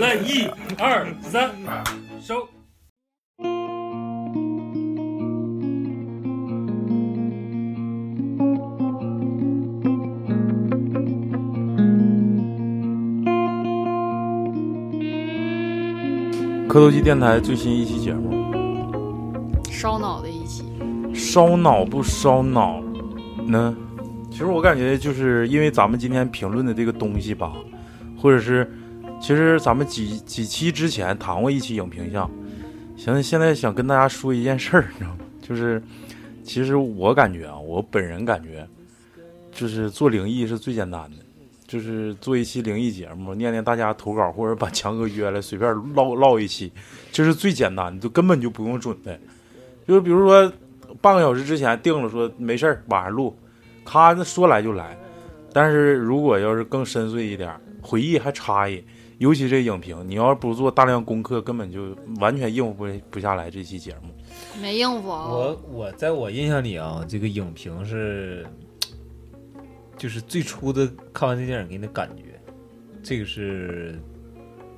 来一二三，收。磕头机电台最新一期节目，烧脑的一期，烧脑不烧脑呢？其实我感觉就是因为咱们今天评论的这个东西吧，或者是其实咱们几几期之前谈过一期影评项，行，现在想跟大家说一件事儿，你知道吗？就是其实我感觉啊，我本人感觉，就是做灵异是最简单的。就是做一期灵异节目，念念大家投稿，或者把强哥约来随便唠 唠一期，这是最简单的，就根本就不用准备。就是比如说半个小时之前定了说没事儿晚上录，咔那说来就来。但是如果要是更深邃一点，回忆还差异，尤其这影评，你要是不做大量功课，根本就完全应付不不下来这期节目。没应付啊。我我在我印象里啊，这个影评是，就是最初的看完这电影给你的感觉，这个是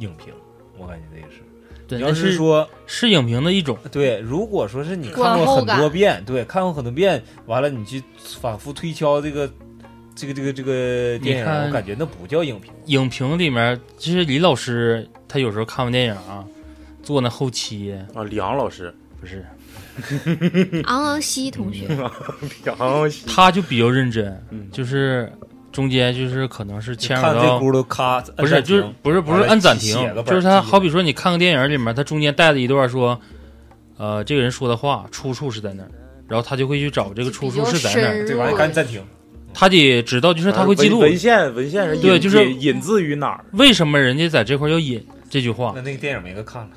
影评，我感觉这个是。对，你要是说是影评的一种，对，如果说是你看过很多遍，对，看过很多遍，完了你去反复推敲这个这个这个这个电影，你看我感觉那不叫影评。影评里面，其实李老师他有时候看完电影啊，做那后期啊，李昂老师，不是，昂昂西同学，昂昂西。他就比较认真，嗯。就是中间就是可能是牵扯看这到轱辘咔，不是，就是不是不是按暂停就是他好比说你看个电影里面，他中间带了一段说，呃，这个人说的话出处是在哪儿，然后他就会去找这个出处是在哪儿，这玩意儿赶紧暂停。他得知道就是他会记录文文献文献是对就是引引自于哪儿。为什么人家在这块儿要引这句话那，那个电影没个看了，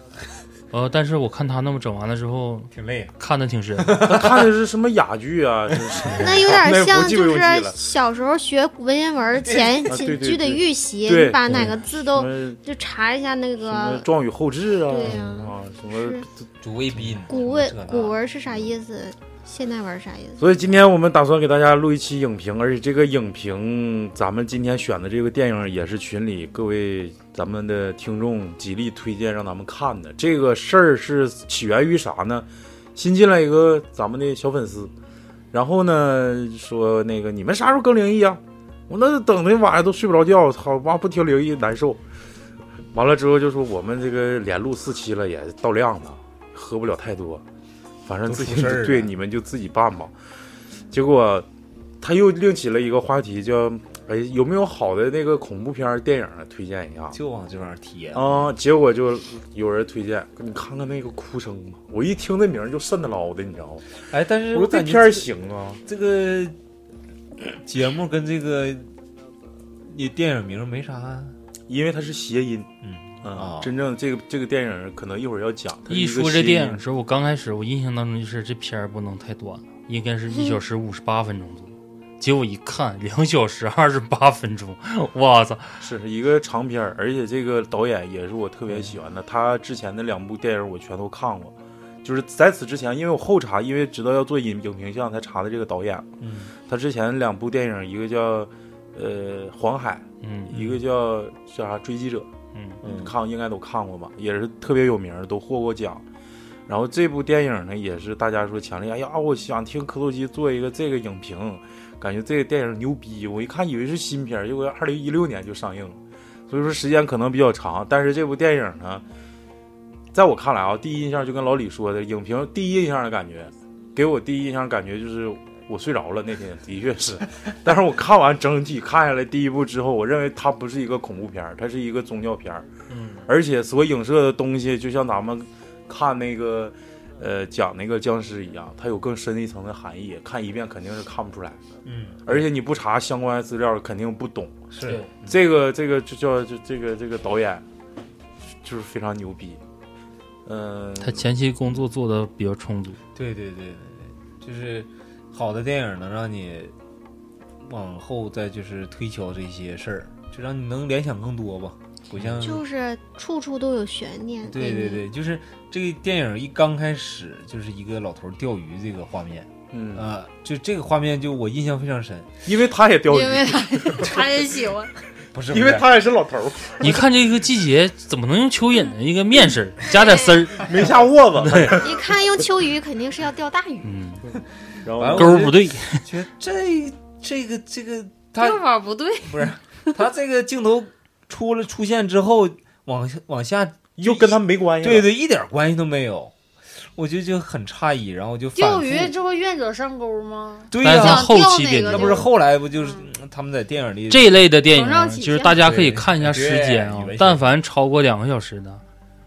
呃，但是我看他那么整完了之后，挺累。看的挺深，他看的是什么哑剧啊？那有点像就是小时候学文言文前几句的预习，你把哪个字都就查一下那个状语后置啊？对呀啊，什么主谓宾，古文古文是啥意思，现代玩啥意思？所以今天我们打算给大家录一期影评，而且这个影评咱们今天选的这个电影也是群里各位咱们的听众极力推荐让咱们看的。这个事儿是起源于啥呢？新进来一个咱们的小粉丝，然后呢说那个你们啥时候更灵异啊？我那等的晚上都睡不着觉，操妈不听灵异难受。完了之后就说我们这个连录四期了也到量了，喝不了太多，反正都自己对你们就自己办吧。结果他又另起了一个话题，叫哎有没有好的那个恐怖片儿电影啊？推荐一下就往这玩意儿贴。啊。结果就有人推荐，你看看那个哭声吧。我一听那名儿就瘆得牢的，你知道吗？哎，但是我说这片儿行啊，这个 节目跟这个你电影名没啥。因为它是谐音。嗯嗯啊，真正这个这个电影可能一会儿要讲。一个说这电影的时候，我刚开始我印象当中就是这片儿不能太短了，应该是一小时五十八分钟左右。结果一看两小时二十八分钟，我操！是一个长片儿，而且这个导演也是我特别喜欢的。他之前的两部电影我全都看过，就是在此之前，因为我后查，因为知道要做影影评项，才查的这个导演。嗯他之前两部电影，一个叫呃《黄海嗯》，一个叫叫啥《追击者》，嗯嗯看应该都看过吧，也是特别有名，都获过奖。然后这部电影呢，也是大家说强烈，哎呀，我想听磕头机做一个这个影评，感觉这个电影牛逼。我一看以为是新片，结果二零一六年就上映了，所以说时间可能比较长。但是这部电影呢，在我看来啊，第一印象就跟老李说的，影评第一印象的感觉，给我第一印象感觉就是我睡着了那天，的确是。但是我看完整体看下来第一部之后，我认为它不是一个恐怖片儿，它是一个宗教片儿。嗯，而且所影射的东西，就像咱们看那个，呃，讲那个僵尸一样，它有更深一层的含义，看一遍肯定是看不出来的。嗯，而且你不查相关资料，肯定不懂。是这个这个就叫就这个这个导演，就是非常牛逼。嗯、他前期工作做的比较充足。对对对对对，就是好的电影能让你往后再就是推敲这些事儿，就让你能联想更多吧。不像就是处处都有悬念。对对对，就是这个电影一刚开始就是一个老头儿钓鱼这个画面嗯，啊、就这个画面就我印象非常深。因为他也钓鱼，因为他 他也喜欢，不是，因为他也是老头儿，一看这个季节怎么能用蚯蚓呢？一个面食加点丝儿，没下窝子，一看用秋鱼，肯定是要钓大鱼。嗯，然后完了钩不对，觉得这这个这个他钓法不对，不是他这个镜头出了出现之后，往下往下，又跟他没关系。对对，一点关系都没有，我觉得就很诧异，然后就钓鱼这不愿者上钩吗？对呀、后期那不是后来不就是嗯他们在电影里这一类的电影就是大家可以看一下时间啊但凡超过两个小时的，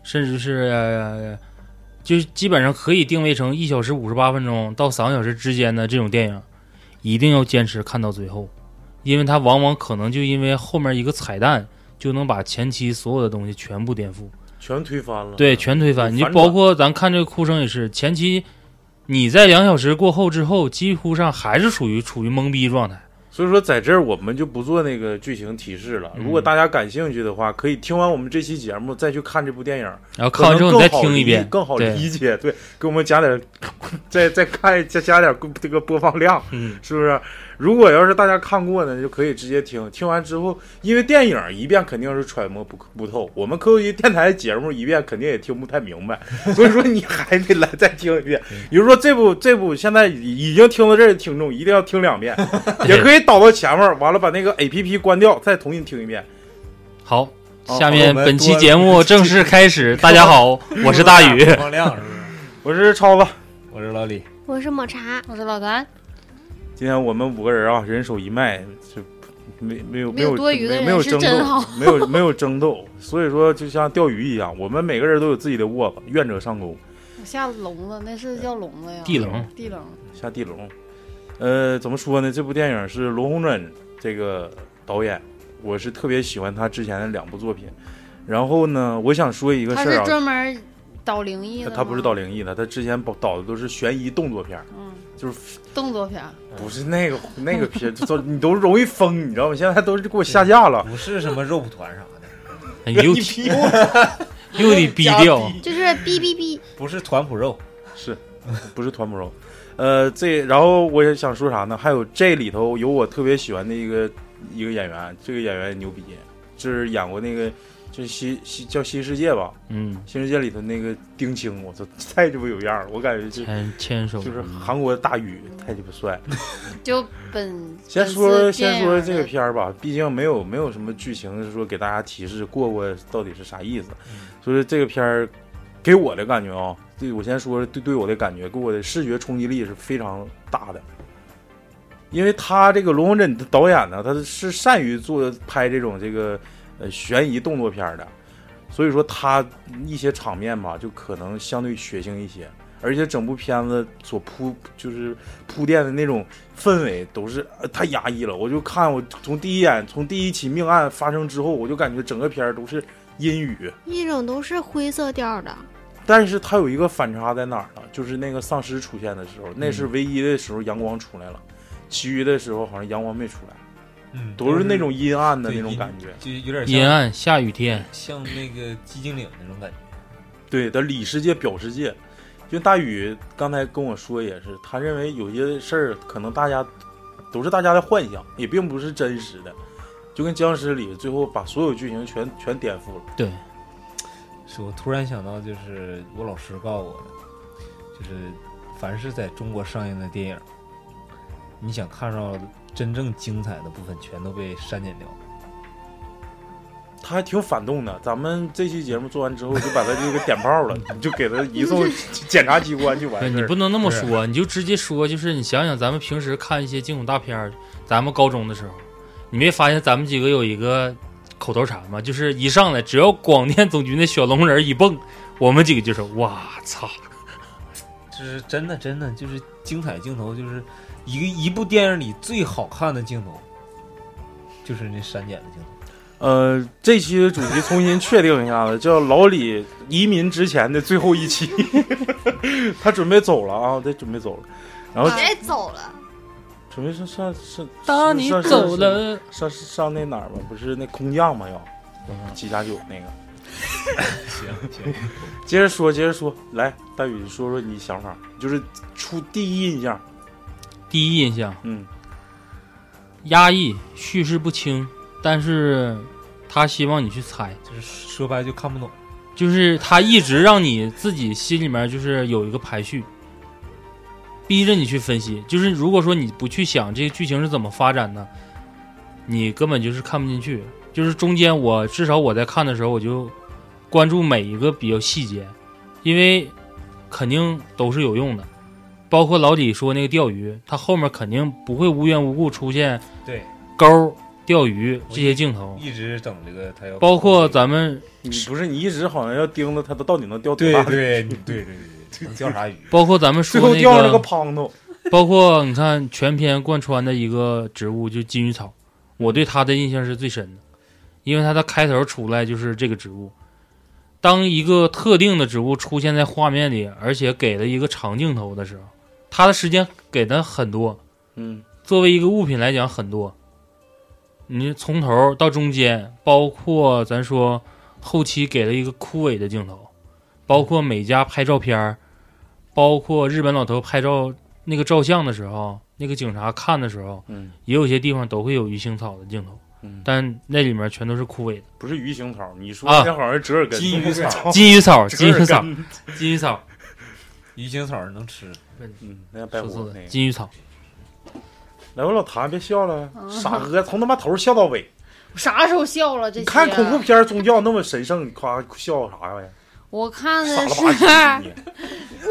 甚至是、呃、就是基本上可以定位成一小时五十八分钟到三个小时之间的这种电影，一定要坚持看到最后，因为它往往可能就因为后面一个彩蛋，就能把前期所有的东西全部颠覆。全推翻了。对，全推翻。你就包括咱看这个哭声也是，前期你在两小时过后之后，几乎上还是属于处于懵逼状态。所以说在这儿我们就不做那个剧情提示了。嗯如果大家感兴趣的话，可以听完我们这期节目再去看这部电影，然后看完之后你再听一遍，更好理解。对，给我们加点，再再看加加点这个播放量，嗯，是不是？如果要是大家看过呢，就可以直接听。听完之后，因为电影一遍肯定是揣摩不不透，我们科学电台节目一遍肯定也听不太明白，所以说你还得来再听一遍。比如说这部这部现在已已经听到这儿的听众，一定要听两遍，也可以导到前面，完了把那个 A P P 关掉，再重新听一遍。好，下面本期节目正式开始。大家好，我是大宇播。放量是不是？我是超子，我是老李，我是抹茶，我是老谭，今天我们五个人啊，人手一麦，就没没有没有有多余的没没有争斗，没有没有争斗，所以说就像钓鱼一样，我们每个人都有自己的窝子，愿者上钩，我下笼子，那是叫笼子呀？地笼，地笼，下地笼。呃，怎么说呢？这部电影是罗红珍这个导演，我是特别喜欢他之前的两部作品。然后呢，我想说一个事儿啊，专门导灵异的，他他不是导灵异的，他之前导导的都是悬疑动作片儿，嗯，就是动作片儿，不是那个那个片都你都容易疯，你知道吗？现在都是给我下架了。不是什么肉蒲团啥的，哎又一批我 又得逼掉，就是逼逼逼，不是团脯肉，是，不是团脯肉。呃，这然后我也想说啥呢？还有这里头有我特别喜欢的一个一个演员，这个演员牛逼，就是演过那个就是新新叫新世界吧，嗯，新世界里头那个丁青，我操，太鸡巴有样儿了，我感觉就牵牵手就是韩国的大宇，太鸡巴帅。就本 先说先说这个片儿吧，毕竟没有没有什么剧情是说给大家提示过过到底是啥意思，所以这个片儿给我的感觉啊，对我先说对对我的感觉，给我的视觉冲击力是非常大的。因为他这个罗红珍的导演呢，他是善于做拍这种这个呃悬疑动作片儿的，所以说它一些场面吧，就可能相对血腥一些，而且整部片子所铺就是铺垫的那种氛围都是、呃太压抑了。我就看我从第一眼，从第一起命案发生之后，我就感觉整个片儿都是阴雨。一种都是灰色调的。但是它有一个反差在哪儿呢？就是那个丧尸出现的时候，那是唯一的时候阳光出来了，其余的时候好像阳光没出来，嗯，都是那种阴暗的那种感觉。就有点阴暗下雨天，像那个寂静岭那种感觉。对的，里世界表世界。就大宇刚才跟我说也是，他认为有些事儿可能大家都是大家的幻想，也并不是真实的，就跟僵尸里最后把所有剧情全全颠覆了。对，是我突然想到，就是我老师告诉我的，就是凡是在中国上映的电影，你想看到真正精彩的部分，全都被删减掉。他还挺反动的。咱们这期节目做完之后，就把他这个点炮了，你 就给他移送 检察机关就完事儿。你不能那么说，你就直接说，就是你想想，咱们平时看一些惊悚大片儿，咱们高中的时候，你没发现咱们几个有一个口头禅吗？就是一上来，只要广电总局那小龙人一蹦，我们几个就说：“哇操这是真的，真的就是精彩镜头，就是一个一部电影里最好看的镜头，就是那删减的镜头。呃，这期的主题重新确定一下子，叫老李移民之前的最后一期，他准备走了啊，他准备走了，然后别走了，准备上上上，当你上走了，上上上那哪儿吗？不是那空降吗？要七加九那个。行行，接着说，接着说，来，大宇说说你想法，就是出第一印象，第一印象嗯压抑，叙事不清，但是他希望你去猜，就是说白就看不懂。就是他一直让你自己心里面就是有一个排序，逼着你去分析。就是如果说你不去想这个剧情是怎么发展的，你根本就是看不进去。就是中间我至少我在看的时候，我就关注每一个比较细节，因为肯定都是有用的。包括老李说那个钓鱼，他后面肯定不会无缘无故出现对，钩、钓鱼这些镜头，一直整这个他要包括咱们你不是你一直好像要盯着他，他到底能钓多对大的？对对对对对，能钓啥鱼？包括咱们最说那后钓了个胖头，包括你看全篇贯穿的一个植物，就金鱼草，我对它的印象是最深的，因为它的开头出来就是这个植物。当一个特定的植物出现在画面里，而且给了一个长镜头的时候，它的时间给的很多，嗯。作为一个物品来讲很多。你从头到中间，包括咱说后期给了一个枯萎的镜头，包括美家拍照片儿，包括日本老头拍照那个照相的时候，那个警察看的时候，嗯。也有些地方都会有鱼腥草的镜头，嗯，但那里面全都是枯萎的。不是鱼腥草，你说啊。那好像是折耳根，金鱼草。金鱼草，金鱼草，金鱼草，鱼腥草能吃，嗯，那白说错了虎那，个。金鱼草。来，我老谭别笑了，嗯傻哥从他妈头笑到尾。啥时候笑了？这你些看恐怖，片儿宗教那么神圣，你夸笑啥呀？我看的傻了吧是唧你。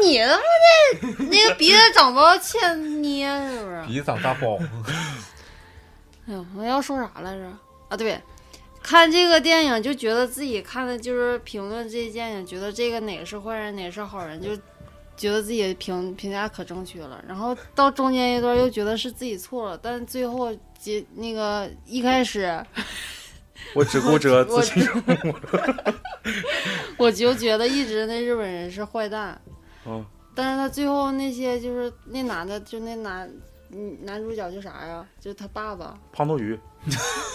你他妈的那个鼻子长到欠捏是不是？鼻子长大包。哎呦，我要说啥来着？啊，对，看这个电影就觉得自己看的就是评论这电影，觉得这个哪个是坏人，哪个是好人，就觉得自己评评价可正确了。然后到中间一段又觉得是自己错了，但最后结那个一开始 我只顾着自己。我就觉得一直那日本人是坏蛋，嗯，但是他最后那些就是那男的，就那男嗯男主角叫啥呀？就是他爸爸。胖头鱼，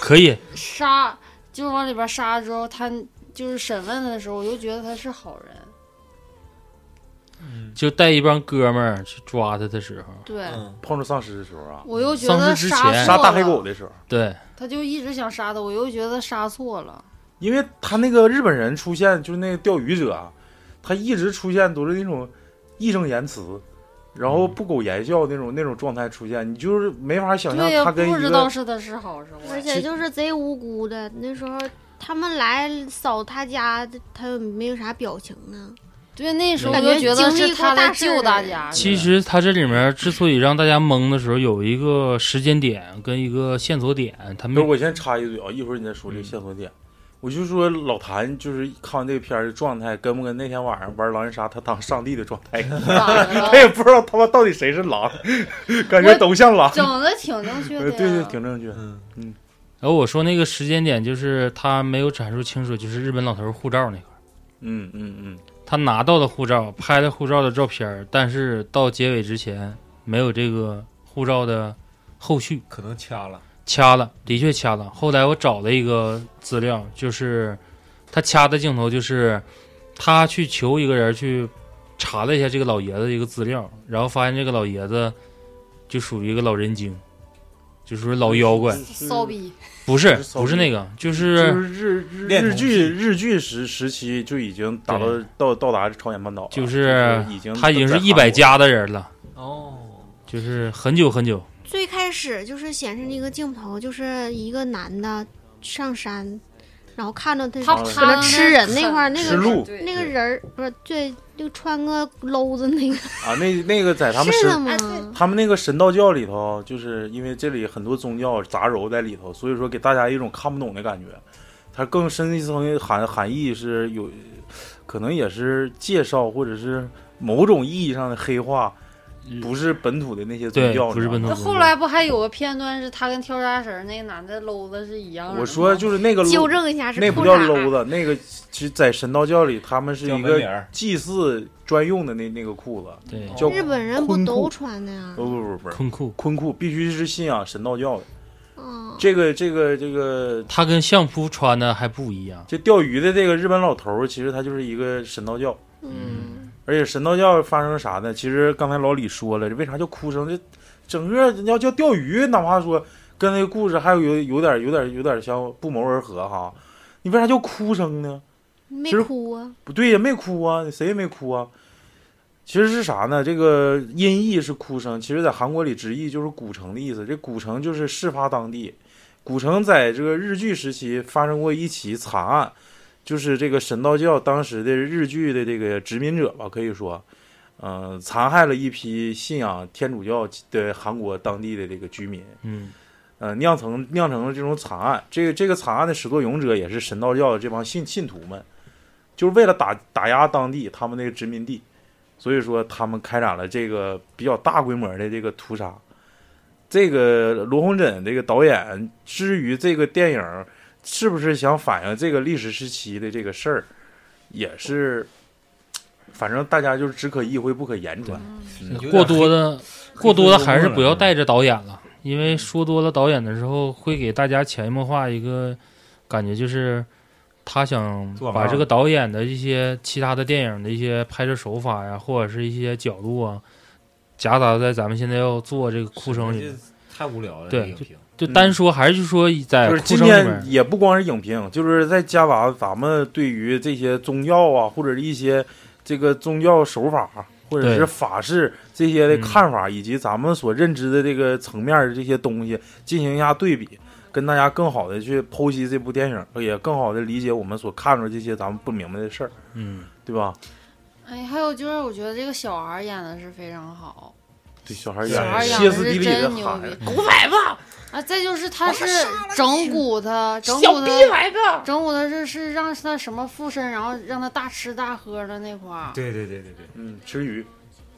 可以，杀，就是往里边杀之后，他就是审问他的时候，我就觉得他是好人。嗯就带一帮哥们儿去抓他的时候，对，嗯，碰着丧尸的时候啊，我又觉丧得尸之前杀大黑了狗的时候，对，他就一直想杀他，我又觉得杀错了。因为他那个日本人出现，就是那个钓鱼者啊，他一直出现都是那种义正言辞，然后不苟言笑那种那种状态出现，你就是没法想象对呀，他跟一不知道个是他是好是坏。而且就是贼无辜的。那时候他们来扫他家，他又没有啥表情呢。对，那时候我就觉得是他在救大家。其实他这里面之所以让大家懵的时候，有一个时间点跟一个线索点，他没我先插一嘴啊，一会儿你再说这线索点。我就说老谭就是看完这个片儿的状态，跟不跟那天晚上玩狼人杀他当上帝的状态 他也不知道他妈到底谁是狼，感觉都像狼。整的挺正确的对对，挺正确。嗯，然后我说那个时间点就是他没有阐述清楚，就是日本老头护照那块儿，嗯嗯嗯，他拿到的护照，拍的护照的照片，但是到结尾之前没有这个护照的后续，可能掐了。掐了，的确掐了。后来我找了一个资料，就是他掐的镜头，就是他去求一个人去查了一下这个老爷子的一个资料，然后发现这个老爷子就属于一个老人精，就属于老妖怪，骚逼。不是不是那个，就就是日日日剧日剧时时期就已经达到到到达朝鲜半岛了，就是已经他已经是一百韩国。加的人了，哦，就是很久很久。最开始就是显示那个镜头，就是一个男的上山，然后看着他他搁那吃人那块儿，那个吃鹿对那个人儿不是对，就穿个篓子那个 啊，那那个在他们是？他们那个神道教里头，就是因为这里很多宗教杂糅在里头，所以说给大家一种看不懂的感觉。它更深一层的含含义是有，可能也是介绍或者是某种意义上的黑化，不是本土的那些宗教，不是本土那后来不还有个片段是他跟跳沙绳那个男的搂子是一样的吗？我说就是那个纠正一下是那不叫搂子，那个其实在神道教里，他们是一个祭祀专用的那那个裤子，对。叫日本人不都穿的呀？不？不不不是。坤裤，坤裤，必须是信仰神道教。的。嗯，这个这个这个他跟相扑穿的还不一样。这钓鱼的这个日本老头，其实他就是一个神道教，嗯，而且神道教发生啥呢？其实刚才老李说了，这为啥叫哭声？这整个要叫钓鱼，哪怕说跟那个故事还有有有点有点有点像不谋而合哈。你为啥叫哭声呢？没哭啊，不对呀，没哭啊，谁也没哭啊。其实是啥呢？这个音译是哭声，其实在韩国里直译就是古城的意思。这古城就是事发当地，古城在这个日据时期发生过一起惨案，就是这个神道教当时的日据的这个殖民者吧，可以说，嗯、残害了一批信仰天主教的韩国当地的这个居民。嗯，呃，酿成酿成了这种惨案。这个这个惨案的始作俑者也是神道教的这帮信信徒们，就是为了打打压当地他们那个殖民地，所以说他们开展了这个比较大规模的这个屠杀。这个罗洪镇这个导演，至于这个电影是不是想反映这个历史时期的这个事儿，也是，反正大家就是只可意会不可言传。嗯过多的过多的还是不要带着导演了，因为说多了导演的时候，会给大家潜移默化一个感觉，就是他想把这个导演的一些其他的电影的一些拍摄手法呀，或者是一些角度啊，夹杂在咱们现在要做这个哭声里面。太无聊了。对就单说还是就说在就是今天，也不光是影评，就是在夹杂咱们对于这些宗教啊，或者是一些这个宗教手法，或者是法式这些的嗯看法，以及咱们所认知的这个层面的这些东西进行一下对比，跟大家更好的去剖析这部电影，也更好的理解我们所看着这些咱们不明白的事儿，嗯，对吧？哎，还有就是我觉得这个小孩演的是非常好，对，小孩演歇斯底里的真牛喊逼，，狗崽子！啊，再就是他是整蛊他，整蛊他，整蛊他是是让他什么附身，然后让他大吃大喝的那块儿，对对对对对，嗯，吃鱼，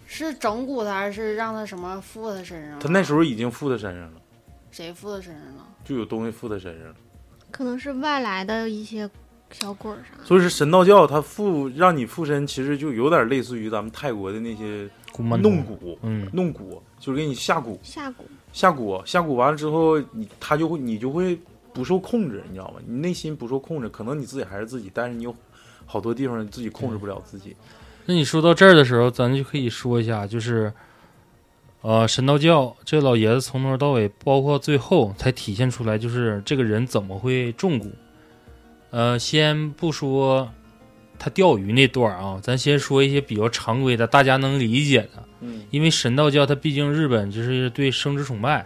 是整蛊他还是让他什么附他身上？他那时候已经附他身上了，谁附他身上了？就有东西附他身上了。可能是外来的一些小鬼儿啥的。所以是神道教，它附让你附身，其实就有点类似于咱们泰国的那些弄童蛊，嗯，弄蛊就是给你下蛊，下蛊，下蛊，下蛊完了之后，你他就会你就会不受控制，你知道吗？你内心不受控制，可能你自己还是自己，但是你有好多地方你自己控制不了自己。那你说到这儿的时候，咱就可以说一下，就是，呃，神道教这老爷子从头到尾，包括最后才体现出来，就是这个人怎么会中蛊。呃，先不说他钓鱼那段儿啊，咱先说一些比较常规的，大家能理解的。嗯因为神道教它毕竟日本就是对生殖崇拜，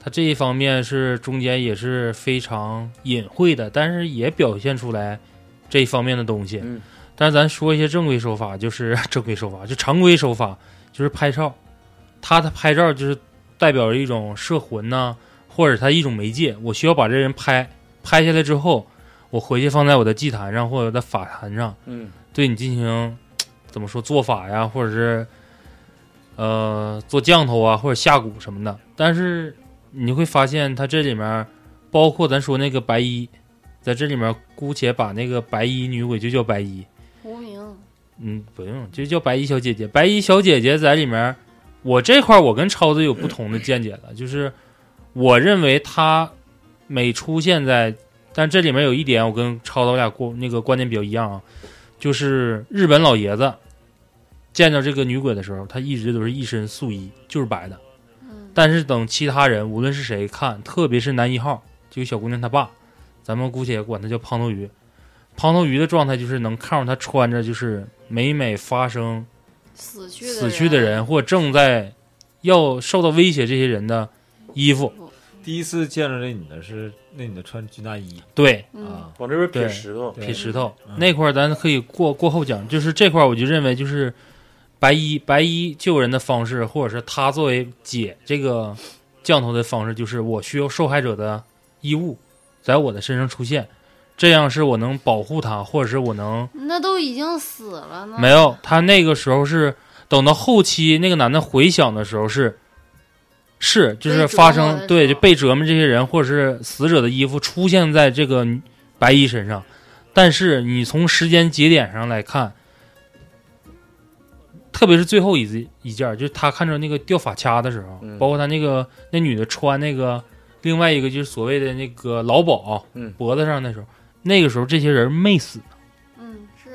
它这一方面是中间也是非常隐晦的，但是也表现出来这一方面的东西。嗯但是咱说一些正规手法，就是 正规手法，就常规手法，就是拍照。他的拍照就是代表着一种摄魂呐、或者他一种媒介。我需要把这人拍拍下来之后，我回去放在我的祭坛上或者在法坛上，嗯对你进行怎么说做法呀，或者是呃做降头啊，或者下蛊什么的。但是你会发现，它这里面包括咱说那个白衣，在这里面姑且把那个白衣女鬼就叫白衣，无名，嗯，不用，就叫白衣小姐姐。白衣小姐姐在里面，我这块我跟超子有不同的见解了，就是我认为她每出现在，但这里面有一点我跟超子我俩过那个观点比较一样啊，就是日本老爷子见到这个女鬼的时候，他一直都是一身素衣，就是白的。嗯，但是等其他人无论是谁看，特别是男一号，这个小姑娘她爸，咱们姑且管他叫胖头鱼。胖头鱼的状态就是能看出他穿着就是每每发生死去死去的人或正在要受到威胁这些人的衣服。第一次见着那女的是那女的穿军大衣。对，嗯，啊，往这边撇石头，对。撇石头。嗯那块儿咱可以过过后讲，就是这块儿我就认为就是白衣白衣救人的方式，或者是他作为解这个降头的方式，就是我需要受害者的衣物在我的身上出现，这样是我能保护他，或者是我能那都已经死了呢。没有。他那个时候是等到后期那个男的回想的时候是，是就是发生对就被折磨这些人或者是死者的衣服出现在这个白衣身上，但是你从时间节点上来看，特别是最后一次一件，就是他看着那个掉发卡的时候，嗯包括他那个那女的穿那个另外一个就是所谓的那个劳保，嗯脖子上的时候，那个时候这些人没死。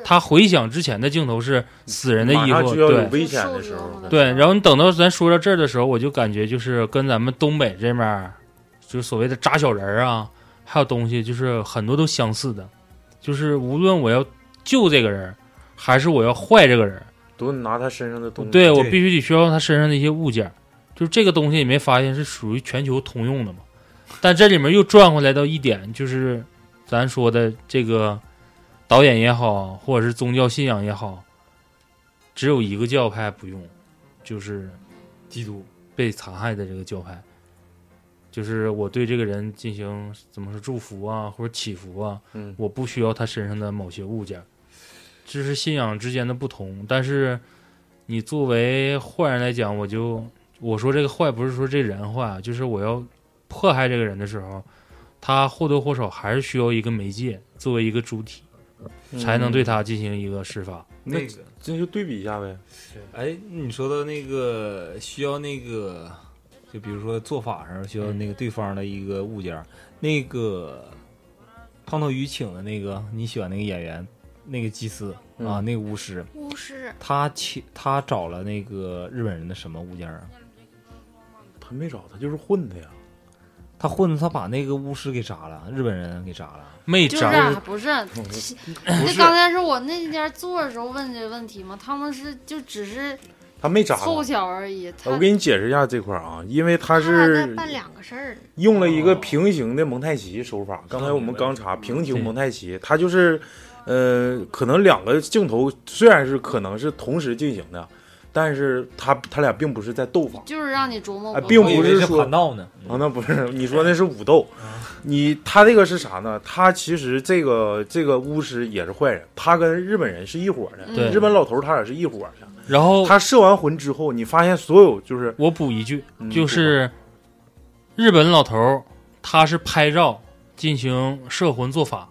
他回想之前的镜头是死人的衣服，对危险的时候，对。然后你等到咱说到这儿的时候，我就感觉就是跟咱们东北这面儿，就是所谓的扎小人儿啊，还有东西，就是很多都相似的，就是无论我要救这个人，还是我要坏这个人，都拿他身上的东西。对对我必须得需要他身上的一些物件儿，就是这个东西你没发现是属于全球通用的吗？但这里面又转回来到一点，就是咱说的这个导演也好，或者是宗教信仰也好，只有一个教派不用，就是基督被残害的这个教派，就是我对这个人进行怎么说祝福啊，或者祈福啊，嗯。我不需要他身上的某些物件，这是信仰之间的不同。但是你作为坏人来讲，我就我说这个坏不是说这人坏，啊就是我要迫害这个人的时候，他或多或少还是需要一个媒介作为一个主体，才能对他进行一个施法。那那个，这就对比一下呗。哎，你说的那个需要那个，就比如说做法上需要那个对方的一个物件儿，那个胖头鱼请的那个你喜欢那个演员，那个祭司嗯啊，那个巫师，巫师他请他找了那个日本人的什么物件儿啊？他没找，他就是混的呀。他混子他把那个巫师给杀了，日本人给杀了。就是没招啊不是，那刚才是我那天做的时候问的问题吗？他们是就只是他没扎凑他。巧而已。我给你解释一下这块儿啊，因为他他俩在是办两个事儿。用了一个平行的蒙太奇手法。刚才我们刚查平行蒙太奇，它就是，呃，可能两个镜头虽然是可能是同时进行的，但是他他俩并不是在斗法就是让你琢磨并不是说盘道呢。啊，那不是你说那是武斗，你他这个是啥呢？他其实这个这个巫师也是坏人，他跟日本人是一伙的，对日本老头他俩是一伙的。然后他摄完魂之后，你发现所有就是我补一句，嗯就是日本老头他是拍照进行摄魂做法，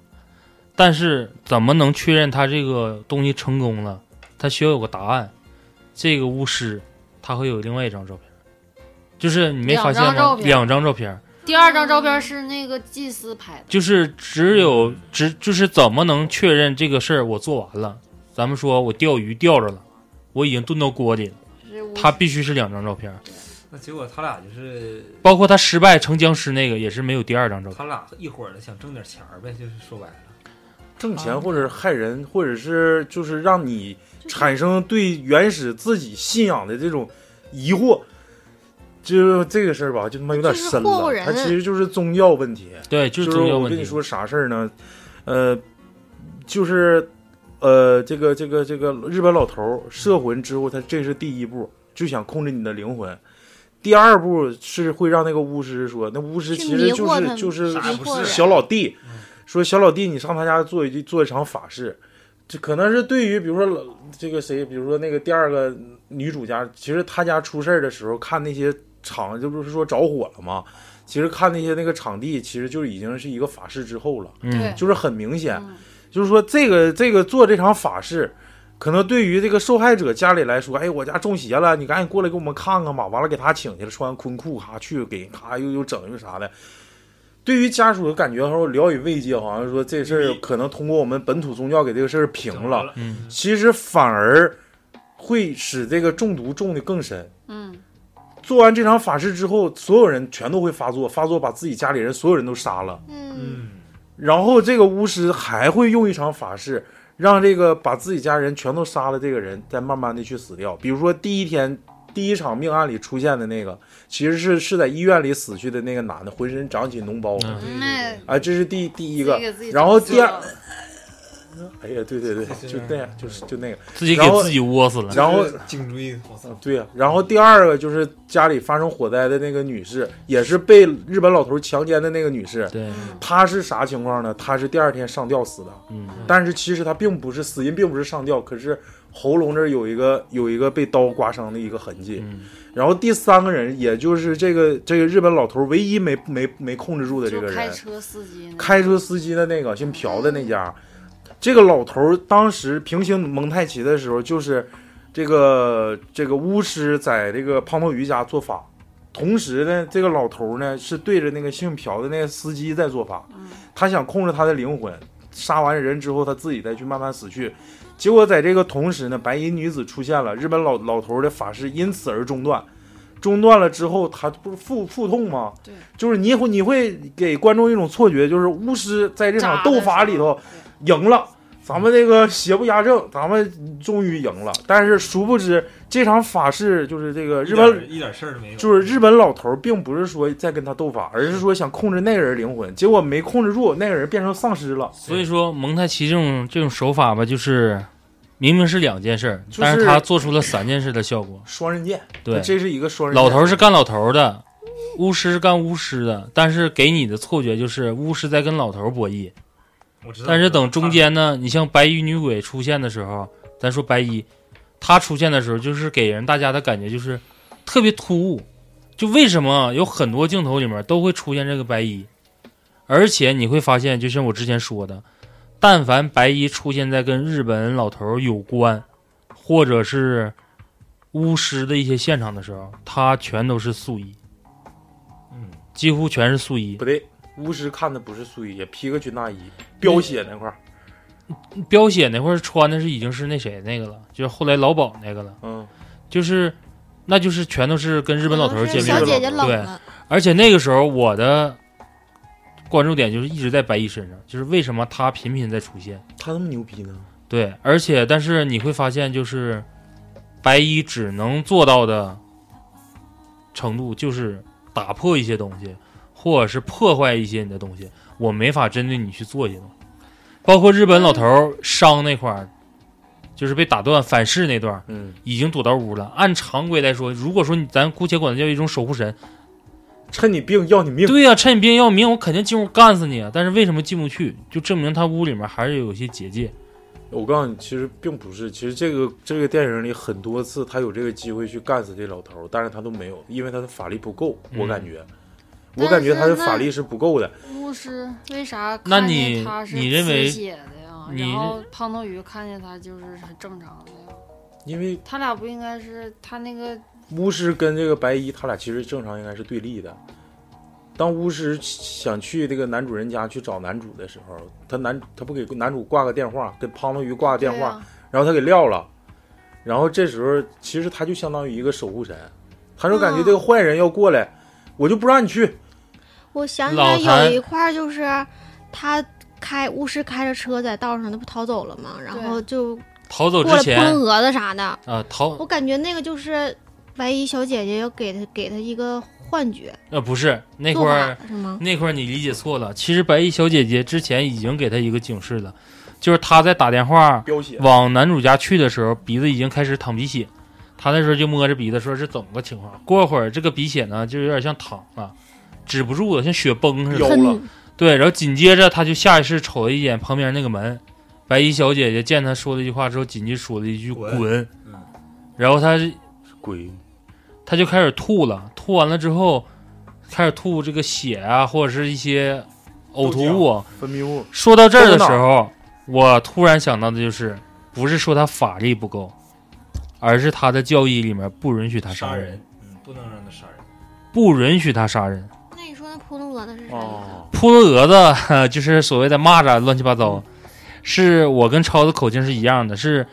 但是怎么能确认他这个东西成功了？他需要有个答案。这个巫师他会有另外一张照片，就是你没发现吗？两张照片两张照片，第二张照片是那个祭司拍的，就是只有只就是怎么能确认这个事儿我做完了？咱们说我钓鱼钓着了，我已经炖到锅里了，他必须是两张照片，那结果他俩就是包括他失败成僵尸那个也是没有第二张照片。他俩一伙儿的想挣点钱儿呗，就是说白了。挣钱或者是害人，或者是就是让你产生对原始自己信仰的这种疑惑。就这个事儿吧，就他妈有点深了。就是霍霍人它其实就是宗教问题。对，就就是是宗教问题。我跟你说啥事儿呢？呃，就是呃，这个这个这个日本老头儿摄魂之后，他这是第一步，就想控制你的灵魂。第二步是会让那个巫师说，那巫师其实就是就是不是小老弟，说小老弟，你上他家做一做一场法事，这可能是对于比如说老这个谁，比如说那个第二个女主家，其实她家出事儿的时候，看那些场，就不是说着火了吗？其实看那些那个场地，其实就已经是一个法事之后了，嗯，就是很明显，嗯就是说这个这个做这场法事，可能对于这个受害者家里来说，哎，我家中邪了，你赶紧过来给我们看看吧。完了给他请去了，穿昆裤，哈去给咔又又整又啥的。对于家属的感觉，说聊以慰藉，好像说这事儿可能通过我们本土宗教给这个事儿平了，嗯，其实反而会使这个中毒中的更深。嗯，做完这场法事之后，所有人全都会发作，发作把自己家里人所有人都杀了。嗯，嗯，然后这个巫师还会用一场法事，让这个把自己家人全都杀了这个人，再慢慢的去死掉。比如说第一天第一场命案里出现的那个，其实是是在医院里死去的那个男的，浑身长起脓包。嗯那啊，这是第第一个。然后第二哎呀，对对对，就那样，就是就那个。自己给自己窝死了。然后颈椎，对呀、然后第二个就是家里发生火灾的那个女士，也是被日本老头强奸的那个女士。对，她是啥情况呢？她是第二天上吊死的，嗯，但是其实她并不是死因，并不是上吊，可是喉咙这儿有一个有一个被刀刮伤的一个痕迹。嗯。然后第三个人，也就是这个这个日本老头唯一没没没控制住的这个人，开车司机开车司机的那个姓朴的那家，这个老头儿当时平行蒙太奇的时候，就是这个这个巫师在这个胖头鱼家做法，同时呢，这个老头儿呢是对着那个姓朴的那个司机在做法，他想控制他的灵魂，杀完人之后他自己再去慢慢死去。结果在这个同时呢，白衣女子出现了，日本老老头的法事因此而中断。中断了之后，他不是腹腹痛吗？对，就是你会你会给观众一种错觉，就是巫师在这场斗法里头赢了，咱们那个邪不压正，咱们终于赢了。但是殊不知这场法事就是这个日本一点事儿都没有，就是日本老头儿并不是说在跟他斗法，而是说想控制那个人灵魂，结果没控制住，那个人变成丧尸了。所以说蒙太奇这种这种手法吧，就是明明是两件事儿，就是但是他做出了三件事的效果。双刃剑，对，这是一个双刃剑。老头儿是干老头儿的，巫师是干巫师的，但是给你的错觉就是巫师在跟老头儿博弈。我知道。但是等中间呢，你像白衣女鬼出现的时候，咱说白衣，她出现的时候，就是给人大家的感觉就是特别突兀。就为什么有很多镜头里面都会出现这个白衣，而且你会发现，就像我之前说的，但凡白衣出现在跟日本老头有关，或者是巫师的一些现场的时候，他全都是素衣，嗯，几乎全是素衣不。对，巫师看的不是素衣，也披个军大衣，飙血那块儿。飙血那块儿穿的是已经是那谁那个了，就是后来老鸨那个了，嗯，就是那就是全都是跟日本老头儿见面了小姐姐冷对，而且那个时候我的关注点就是一直在白衣身上，就是为什么他频频在出现。他那么牛逼呢？对，而且但是你会发现，就是白衣只能做到的程度，就是打破一些东西，或者是破坏一些你的东西。我没法针对你去做一些东西，包括日本老头儿伤那块儿，就是被打断反噬那段儿，嗯，已经躲到屋了。按常规来说，如果说你咱姑且管它叫一种守护神，趁你病要你命。对呀、趁你病要命，我肯定进屋干死你啊！但是为什么进不去？就证明他屋里面还是有一些结界。我告诉你，其实并不是，其实这个这个电影里很多次他有这个机会去干死这老头儿，但是他都没有，因为他的法力不够。我嗯感觉，我感觉他的法力是不够的。巫师为啥那看见你他是你认为呲血的呀？然后胖头鱼看见他就是很正常的呀？因为他俩不应该是他那个巫师跟这个白衣，他俩其实正常应该是对立的。当巫师想去这个男主人家去找男主的时候，他男他不给男主挂个电话，给胖头鱼挂个电话，啊然后他给撂了，然后这时候其实他就相当于一个守护神，他就感觉这个坏人要过来，我就不让你去。我想起来有一块儿就是他开巫师开着车在道上，他不逃走了吗？然后就逃走过之前来扑棱蛾子啥的。啊，逃我感觉那个就是白衣小姐姐要给他给他一个幻觉，呃不是那块儿是吗？那块儿你理解错了。其实白衣小姐姐之前已经给他一个警示了，就是他在打电话，往男主家去的时候，鼻子已经开始淌鼻血。他那时候就摸着鼻子说是怎么个情况。过会儿这个鼻血呢，就有点像淌了，止不住了，像雪崩似的。有了，对，然后紧接着他就下意识瞅了一眼旁边那个门，白衣小姐姐见他说了一句话之后，紧接着说了一句“滚滚”，嗯然后他鬼，他就开始吐了，吐完了之后开始吐这个血啊，或者是一些呕吐物啊。分泌物，说到这儿的时候，我突然想到的就是，不是说他法力不够，而是他的教义里面不允许他杀人，杀人，嗯，不能让他杀人。不允许他杀人。那你说那扑棱蛾子是啥意思？哦，扑棱蛾子呵就是所谓的蚂蚱，乱七八糟。是我跟超子口径是一样的，是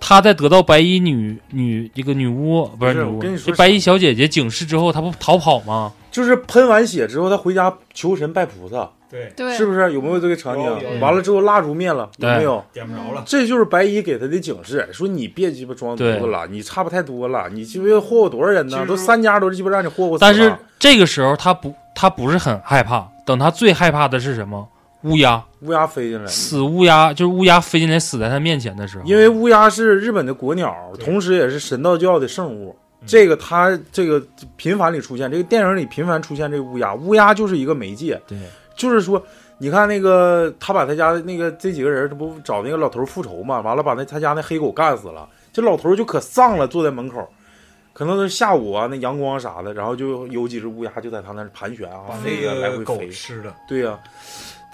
他在得到白衣女女这个女巫不是女巫，就白衣小姐姐警示之后，他不逃跑吗？就是喷完血之后，他回家求神拜菩萨，对，对，是不是？有没有这个场景？有完了之后蜡烛灭了，有没有？点不着了。这就是白衣给他的警示，说你别鸡巴装犊子了，你差不太多了，你鸡巴霍霍多少人呢？都三家都鸡巴让你霍霍死了。但是这个时候他不，他不是很害怕。等他最害怕的是什么？乌鸦，乌鸦飞进来，死乌鸦就是乌鸦飞进来死在他面前的时候，因为乌鸦是日本的国鸟，同时也是神道教的圣物。嗯这个它这个频繁里出现，这个电影里频繁出现这个乌鸦，乌鸦就是一个媒介，对，就是说，你看那个他把他家的那个这几个人，这不找那个老头复仇嘛？完了把那他家那黑狗干死了，这老头就可丧了，坐在门口，可能是下午啊，那阳光啥的，然后就有几只乌鸦就在他那儿盘旋啊，把飞呀来回狗飞。吃了。对呀、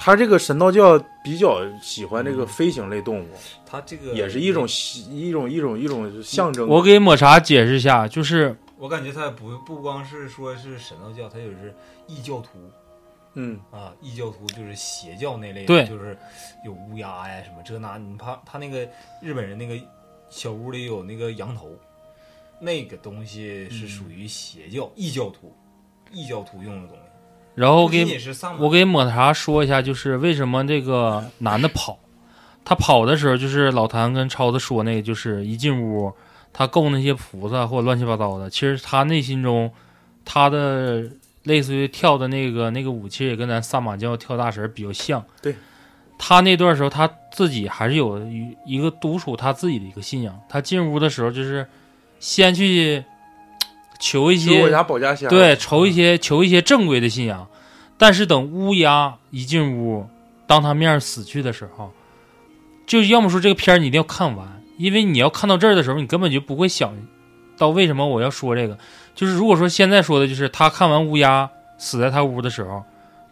他这个神道教比较喜欢这个飞行类动物，它这个也是一种一种一种一种象征。我给抹茶解释一下，就是我感觉它不不光是说是神道教，它也是异教徒嗯，啊，异教徒就是邪教那类的，对就是有乌鸦呀什么这那，你怕他那个日本人那个小屋里有那个羊头，那个东西是属于邪教、异教徒、异教徒用的东西。然后我给我给抹茶说一下，就是为什么这个男的跑，他跑的时候，就是老谭跟超子说那个，就是一进屋，他供那些菩萨或者乱七八糟的，其实他内心中，他的类似于跳的那个那个舞，其实也跟咱萨满教跳大神比较像。对，他那段时候他自己还是有一一个独属他自己的一个信仰。他进屋的时候，就是先去求一些对，求一些求一些正规的信仰，但是等乌鸦一进屋，当他面死去的时候，就要么说这个片儿你一定要看完，因为你要看到这儿的时候，你根本就不会想到为什么我要说这个。就是如果说现在说的就是他看完乌鸦死在他屋的时候，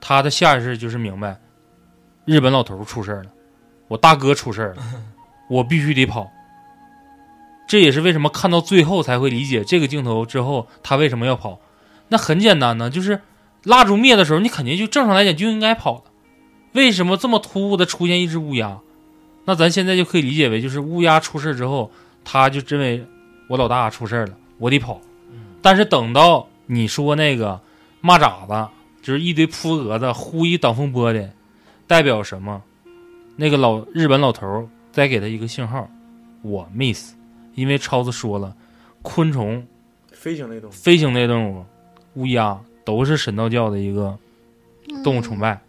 他的下意识就是明白，日本老头出事儿了，我大哥出事儿了，我必须得跑。这也是为什么看到最后才会理解这个镜头之后他为什么要跑。那很简单呢，就是蜡烛灭的时候，你肯定就正常来讲就应该跑了。为什么这么突兀的出现一只乌鸦？那咱现在就可以理解为，就是乌鸦出事之后，他就认为我老大出事了，我得跑。但是等到你说那个蚂蚱子，就是一堆扑蛾子呼一挡风玻璃，代表什么？那个老日本老头再给他一个信号，我 miss，，因为超子说了，昆虫飞行类动物。飞行类动物，乌鸦都是神道教的一个动物崇拜。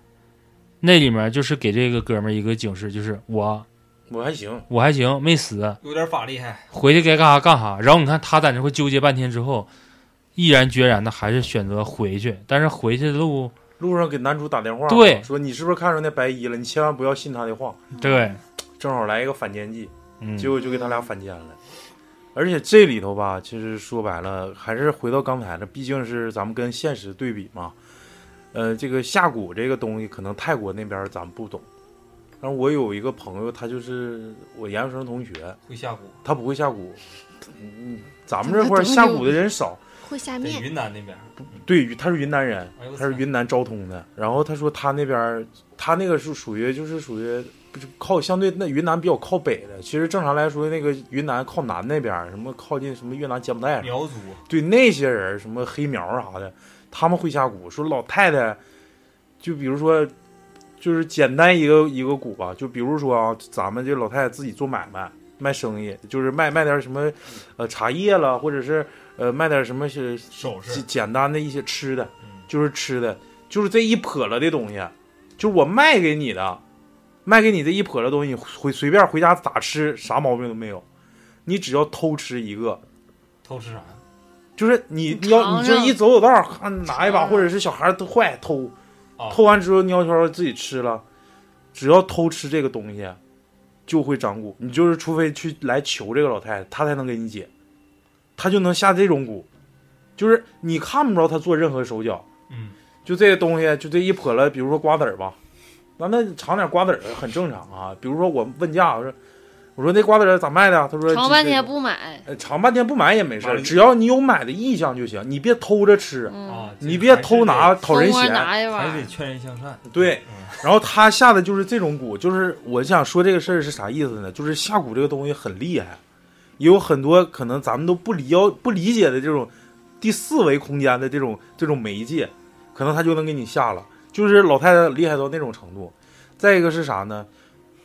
那里面就是给这个哥们儿一个警示，就是我我还行，我还行，没死，有点法厉害。回去该干啥干啥。然后你看他在那块纠结半天之后，毅然决然的还是选择回去。但是回去的路，路上给男主打电话，对说你是不是看着那白衣了？你千万不要信他的话。对，正好来一个反间计，嗯，结果就给他俩反间了。而且这里头吧，其实说白了，还是回到刚才的，毕竟是咱们跟现实对比嘛。呃，这个下蛊这个东西，可能泰国那边咱们不懂。但是我有一个朋友，他就是我研究生同学，会下蛊，他不会下蛊。嗯，咱们这块儿下蛊的人少。会下面，云南那边，对，他是云南人他是云南昭通的。然后他说他那边儿，他那个是属于就是属于靠相对那云南比较靠北的。其实正常来说，那个云南靠南那边，什么靠近什么越南柬埔寨，苗族对那些人什么黑苗啥的，他们会下蛊。说老太太，就比如说，就是简单一个一个蛊吧，就比如说啊，咱们这老太太自己做买卖卖生意，就是卖卖点什么，呃，茶叶了，或者是呃卖点什么是首饰简，单的一些吃的，嗯就是吃的，就是这一泼了的东西，就是我卖给你的，卖给你这一笸箩东西，回随便回家咋吃，啥毛病都没有。你只要偷吃一个，偷吃啥？就是你你要你就一走走道，看拿一把，或者是小孩儿都坏偷，啊。偷完之后悄悄自己吃了，只要偷吃这个东西，就会长蛊。你就是除非去来求这个老太太，她才能给你解，她就能下这种蛊，就是你看不着她做任何手脚。嗯，就这个东西，就这一笸了，比如说瓜子儿吧，那那尝点瓜子儿很正常啊。比如说我问价，我说我说那瓜子儿咋卖的？他说尝半天不，买，呃尝半天不买也没事儿，只要你有买的意向就行，你别偷着吃，嗯，啊，你别偷拿讨人嫌。还，得劝人向善。对嗯，然后他下的就是这种蛊，就是我想说这个事儿是啥意思呢？就是下蛊这个东西很厉害，也有很多可能咱们都不理要不理解的这种第四维空间的这种这种媒介，可能他就能给你下了。就是老太太厉害到那种程度。再一个是啥呢？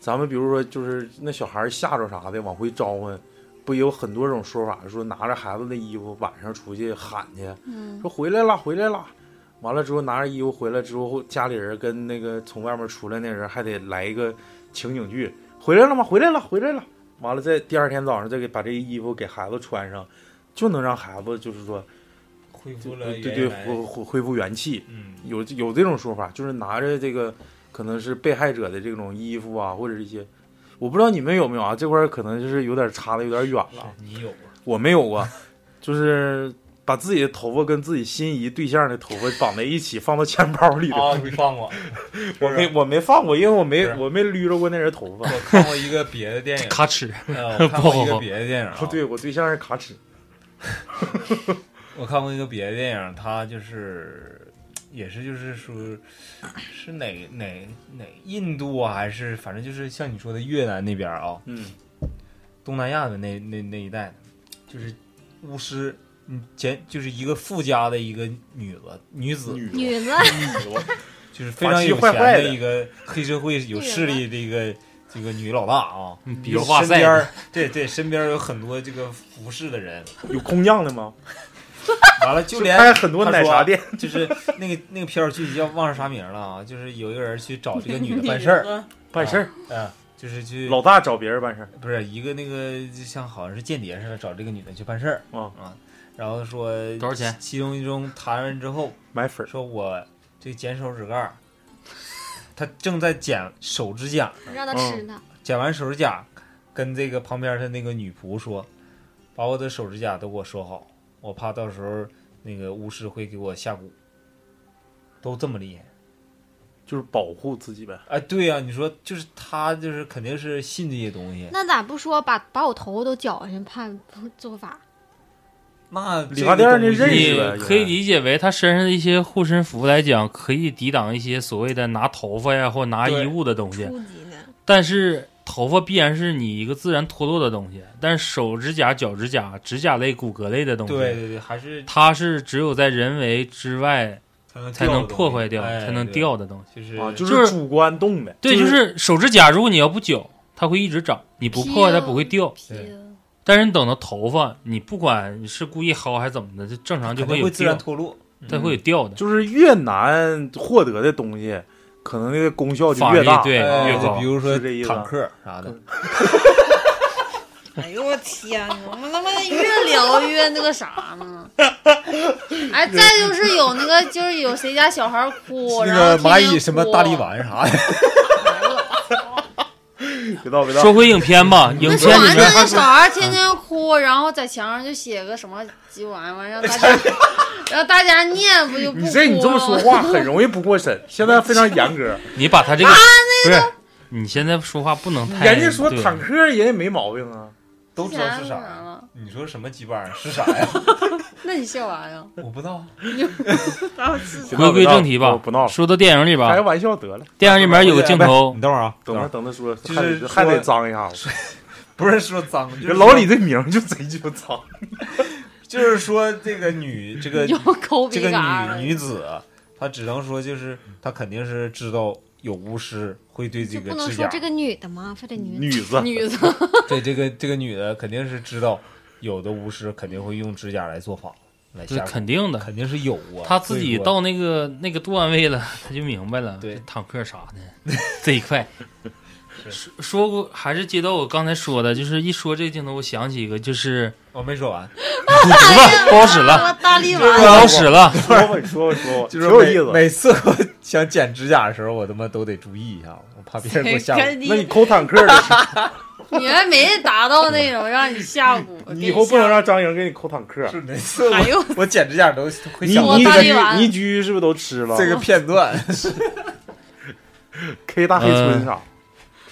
咱们比如说就是那小孩吓着啥的往回招呼，不也有很多种说法，说拿着孩子的衣服晚上出去喊去，嗯说回来了回来了，完了之后拿着衣服回来之后，家里人跟那个从外面出来那人还得来一个情景剧，回来了吗？回来了，回来了。完了，在第二天早上再给把这衣服给孩子穿上，就能让孩子就是说，恢复了对对恢恢恢复元气。嗯，有有这种说法，就是拿着这个可能是被害者的这种衣服啊，或者是一些，我不知道你们有没有啊？这块儿可能就是有点差的有点远了。你有啊？我没有过，就是把自己的头发跟自己心仪对象的头发绑在一起，放到钱包里啊，放过？我没我没放过，因为我没我没捋着过那人头发。我看过一个别的电影，咔哧，呃，我看过一个别的电影、啊，不对，我对象是卡尺。我看过一个别的电影，它就是也是就是说 是哪哪哪印度啊，还是反正就是像你说的越南那边啊，嗯，东南亚的那那那一带，就是巫师，嗯，前就是一个富家的一个女子女子，女女子。女的，就是非常有钱的一个黑社会有势力的一个这个女老大啊，嗯比如身边对对身边有很多这个服侍的人，有空降的吗？完了就连很多奶茶店。就是 那个那个片儿具体叫忘了啥名了啊，就是有一个人去找这个女的办事儿，办事儿，嗯，就是去老大找别人办事儿。不是一个那个就像好像是间谍似的找这个女的去办事儿啊啊，然后说多少钱？其中一中谈完之后买粉儿，说我这剪手指盖儿，他正在剪手指甲，让他吃呢。剪完手指甲，跟这个旁边的那个女仆说，把我的手指甲都给我收好，我怕到时候那个巫师会给我下蛊，都这么厉害。就是保护自己呗。哎，对呀、你说就是他，就是肯定是信这些东西。那咋不说把把我头发都绞下去判做法？那理发店那认识可以理解为他身上的一些护身符来讲，可以抵挡一些所谓的拿头发呀或拿衣物的东西。但是头发必然是你一个自然脱落的东西，但是手指甲、脚指甲、指甲类、骨骼类的东西，对对对，还是它是只有在人为之外才能才能破坏掉、哎才能掉的东西。就是啊，就就是是主观动呗。对，就是手指甲，如果你要不绞，它会一直长，你不破坏它不会掉。但是你等到头发，你不管你是故意薅还是怎么的，就正常就会自然掉，脱落。它会有掉的。就是越难获得的东西，可能那个功效就越大。对哎越高。就比如说坦克啥的，哎呦我天，我们他妈越聊越那个啥呢？哎，再就是有那个，就是有谁家小孩哭，那然后个蚂蚁什么哭大力丸啥的，别闹别闹。说回影片吧，影那片里面完了，那小孩天天哭，然后在墙上就写个什么鸡玩意儿，让大家 让大家念，不就不哭你这你这么说话 很容易不过审，现在非常严格。你把他这个不是你现在说话不能太人家说坦克人也没毛病啊，都知道是啥？你说什么鸡巴是啥呀？那你笑啥呀？我不知道。回归正题吧，不闹了，说到电影里吧，开个玩笑得了。电影里面有个镜头你，等会儿啊，等会儿等他说，就是还得说还得脏一下子。不是说脏，就老李这名儿就贼鸡巴脏。就是说这个女这个这个女女子，她只能说就是她肯定是知道有巫师会对这就不能个指甲，说这个女的吗？非得女女子，女子，对这个这个女的肯定是知道有的巫师肯定会用指甲来做法来这下，肯定的。肯定是有啊。他自己到那个那个段位了，他就明白了。对坦克啥的这一块。说说过还是接到我刚才说的，就是一说这个镜头，我想起一个，就是我没说完，不 吧，不好使了，大力不，好使了。说吧，说吧，说吧，就是挺有意思。每每次我想剪指甲的时候，我他妈都得注意一下，我怕别人给我下蛊。跟那你抠坦克的时候，你还没达到那种让你吓唬，你以后不能让张莹给你抠坦克。是每次哎呦我我剪指甲都会你你居大力丸你居是不是都吃了？这个片段。K 大黑村啥？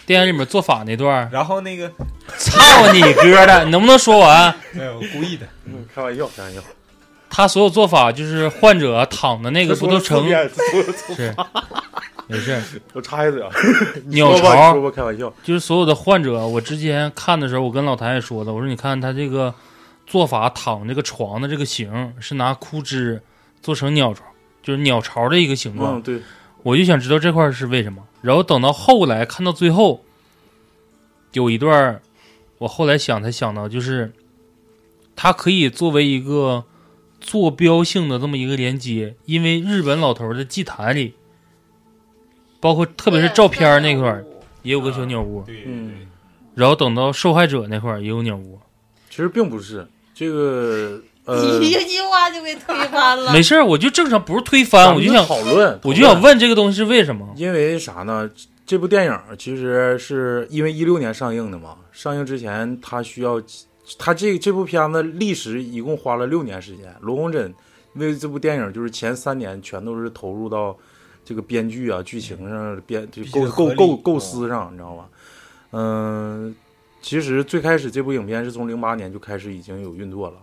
电影里面做法那段，然后那个操你哥的，你 能不能说完？没有故意的，嗯开玩笑，开玩笑。他所有做法就是患者躺的那个不都成是没事，我插一嘴啊，鸟，巢说吧，开玩笑。就是所有的患者，我之前看的时候，我跟老谭也说的，我说你看他这个做法躺这个床的这个形是拿枯枝做成鸟巢，就是鸟巢的一个形状。嗯，对，我就想知道这块是为什么。然后等到后来看到最后，有一段儿，我后来想才想到，就是它可以作为一个坐标性的这么一个连接，因为日本老头儿的祭坛里，包括特别是照片那块儿也有个小鸟窝，嗯，然后等到受害者那块儿也有鸟窝。其实并不是这个呃，一句话就给推翻了。没事儿，我就正常不是推翻，我就想讨论，我就想问这个东西是为什么？因为啥呢？这部电影其实是因为一六年上映的嘛，上映之前他需要，他这这部片子历时一共花了六年时间。罗红珍为这部电影就是前三年全都是投入到这个编剧啊、剧情上、编就构构构构哦思上，你知道吧？嗯、其实最开始这部影片是从零八年就开始已经有运作了。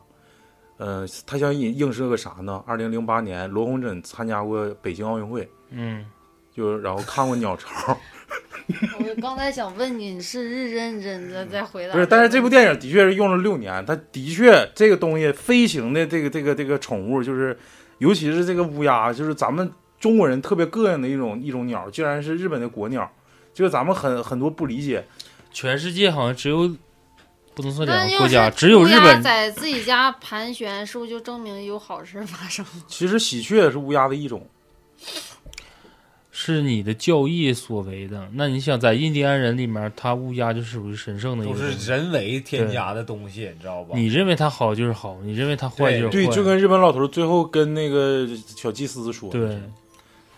嗯、他想映映射个啥呢？二零零八年，罗红珍参加过北京奥运会，嗯，就然后看过鸟巢。我刚才想问你，你是认认真的在回答？不是，但是这部电影的确是用了六年，它的确这个东西飞行的这个这个这个宠物，就是尤其是这个乌鸦，就是咱们中国人特别膈应的一种一种鸟，竟然是日本的国鸟，就是咱们很很多不理解。全世界好像只有不能说两个国家，只有日本。在自己家盘旋，是不是就证明有好事发生？其实喜鹊也是乌鸦的一种，是你的教义所为的。那你想，在印第安人里面，他乌鸦就属于神圣的一都个东西。是人为添加的东西，你知道吧？你认为它好就是好，你认为它坏就是坏。对，就跟日本老头最后跟那个小祭司说，对，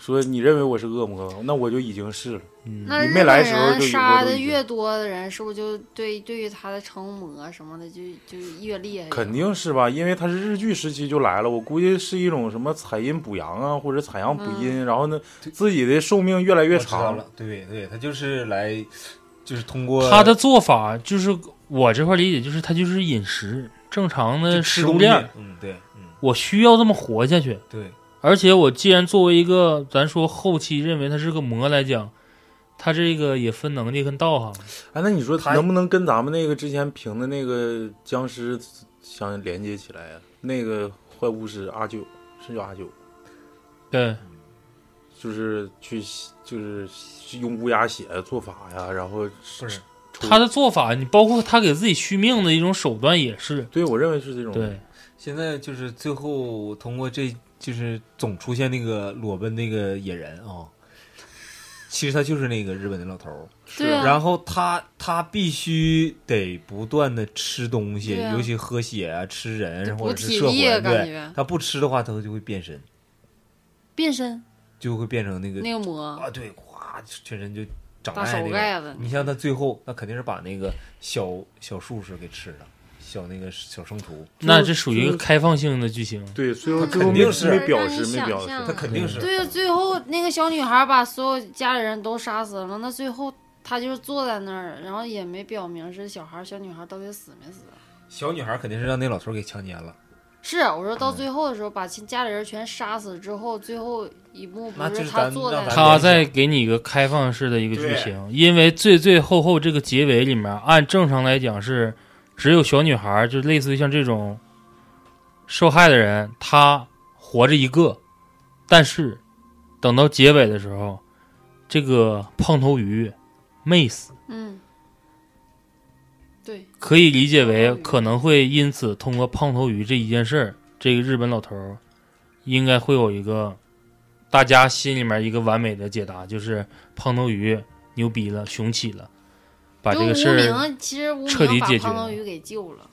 说你认为我是恶魔，那我就已经是了。嗯，那日你没来本人的时候就杀的越多的人，是不是就对对于他的成魔什么的就就越厉害？肯定是吧，因为他是日剧时期就来了，我估计是一种什么采阴补阳啊，或者采阳补阴，然后呢，自己的寿命越来越长了，对对，他就是来，就是通过他的做法就是我这块理解就是他就是饮食正常的食物链，嗯，对，嗯，我需要这么活下去。对，而且我既然作为一个咱说后期认为他是个魔来讲，他这个也分能力跟道行。哎，那你说他能不能跟咱们那个之前评的那个僵尸相连接起来呀、那个坏巫师阿九是叫阿九，对，就是去就是用乌鸦血做法呀，然后不是抽他的做法，你包括他给自己续命的一种手段也是。对我认为是这种。对，现在就是最后通过这就是总出现那个裸奔那个野人啊、其实他就是那个日本的老头儿，对啊，然后他他必须得不断的吃东西，啊。尤其喝血啊、吃人或补者是摄体力啊魂，对，他不吃的话，他就会变身，变身？就会变成那个那个魔。啊，对，哗，全身就长那种。手盖子，你像他最后，那肯定是把那个小小术士给吃了，小那个小生图，那这属于一个开放性的剧情。对，最后肯定是没表示，没表示。他肯定是对啊，最后那个小女孩把所有家里人都杀死了，那最后她就是坐在那儿，然后也没表明是小孩、小女孩到底死没死。小女孩肯定是让那老头给强奸了。是我说嗯到最后的时候，把亲家里人全杀死之后，最后一幕不是是他坐在他在给你一个开放式的一个剧情，因为最最后后这个结尾里面，按正常来讲是只有小女孩，就类似于像这种受害的人，她活着一个，但是等到结尾的时候，这个胖头鱼没死，嗯，对，可以理解为可能会因此通过胖头鱼这一件事儿，这个日本老头应该会有一个大家心里面一个完美的解答，就是胖头鱼牛逼了，雄起了，把这个事儿，其实彻底把解决胖头鱼给救了。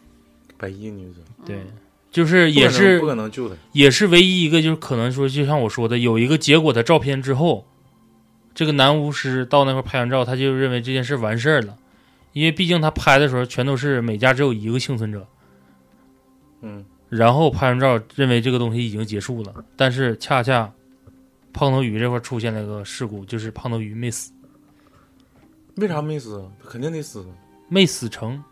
白衣女子嗯对，就是也是不可能救他。也是唯一一个，就是可能说，就像我说的，有一个结果的照片之后，这个男巫师到那块拍完照，他就认为这件事完事儿了，因为毕竟他拍的时候全都是每家只有一个幸存者，嗯，然后拍完照认为这个东西已经结束了，但是恰恰胖头鱼这块出现了个事故，就是胖头鱼没死，为啥没死？他肯定得死。没死成，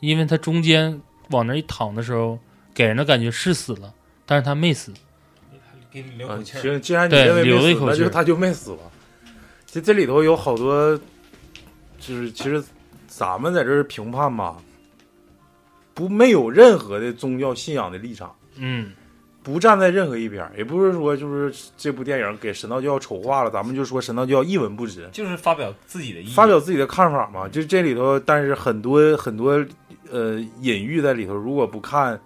因为他中间往那一躺的时候，给人的感觉是死了，但是他没死。给你留啊，口气儿。行，既然你认为没死，留一口气儿那就他就没死了。其实这里头有好多，就是其实咱们在这儿评判吧，不没有任何的宗教信仰的立场，嗯，不站在任何一边儿，也不是说就是这部电影给神道教丑化了，咱们就说神道教一文不值。就是发表自己的意见，发表自己的看法嘛，就这里头，但是很多很多呃隐喻在里头，如果不看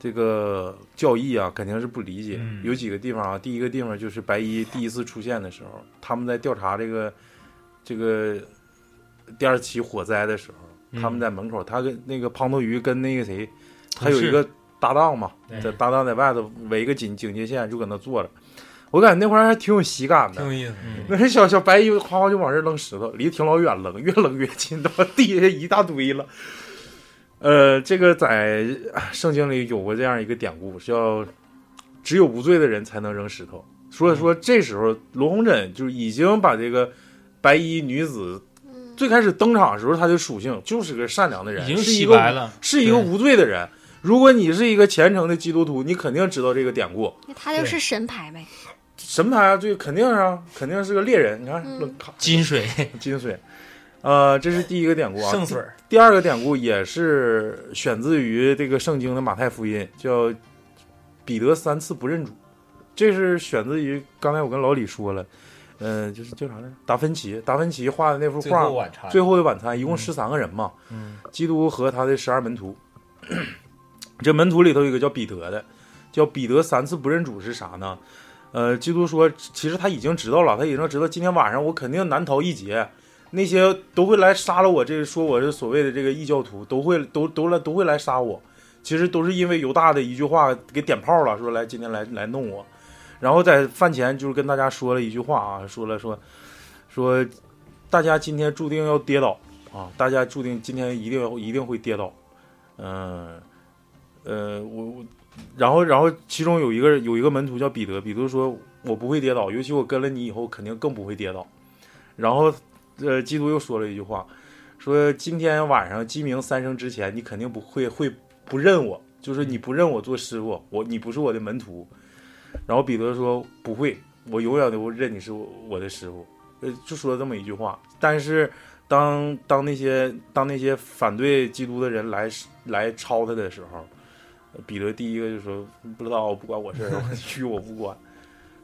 这个教义啊，肯定是不理解。嗯有几个地方啊，第一个地方就是白衣第一次出现的时候，他们在调查这个这个第二起火灾的时候，嗯他们在门口，他跟那个胖头鱼跟那个谁，他有一个搭档嘛，对这搭档在外头围个警警戒线，就搁那坐着。我感觉那会儿还挺有喜感的挺有，意思。嗯那小小白衣夸夸就往这扔石头，离挺老远扔，越扔越近，他妈地下一大堆了。呃，这个在圣经里有过这样一个典故，叫“只有无罪的人才能扔石头”。所以说，这时候罗红珍就已经把这个白衣女子最开始登场的时候，她的属性就是个善良的人，已经是一个洗白了，是一个无罪的人。如果你是一个虔诚的基督徒，你肯定知道这个典故。他就是神牌呗。神牌啊，这肯定是啊，肯定是个猎人。你看，嗯金水 金水，呃，这是第一个典故啊。圣水第二个典故也是选自于这个圣经的马太福音，叫彼得三次不认主。这是选自于刚才我跟老李说了，嗯、就是叫啥来着？达芬奇，达芬奇画的那幅最画《后晚餐，最后的晚餐》，一共嗯十三个人嘛，嗯基督和他的十二门徒。这门徒里头有一个叫彼得的，叫彼得三次不认主是啥呢？呃，基督说，其实他已经知道了，他已经知道今天晚上我肯定难逃一劫，那些都会来杀了我，这说我是所谓的这个异教徒，都会都都来都会来杀我。其实都是因为犹大的一句话给点炮了，说来今天来来弄我，然后在饭前就是跟大家说了一句话啊，说了说说大家今天注定要跌倒啊，大家注定今天一定要一定会跌倒，嗯呃我我然后然后其中有一个有一个门徒叫彼得，彼得说我不会跌倒，尤其我跟了你以后肯定更不会跌倒。然后呃基督又说了一句话，说今天晚上鸡鸣三声之前，你肯定不会会不认我，就是你不认我做师傅，我你不是我的门徒。然后彼得说不会，我永远都认你是我我的师傅，呃就说了这么一句话。但是当当那些当那些反对基督的人来来抄他的时候，彼得第一个就说不知道不关我事儿，与我 无关。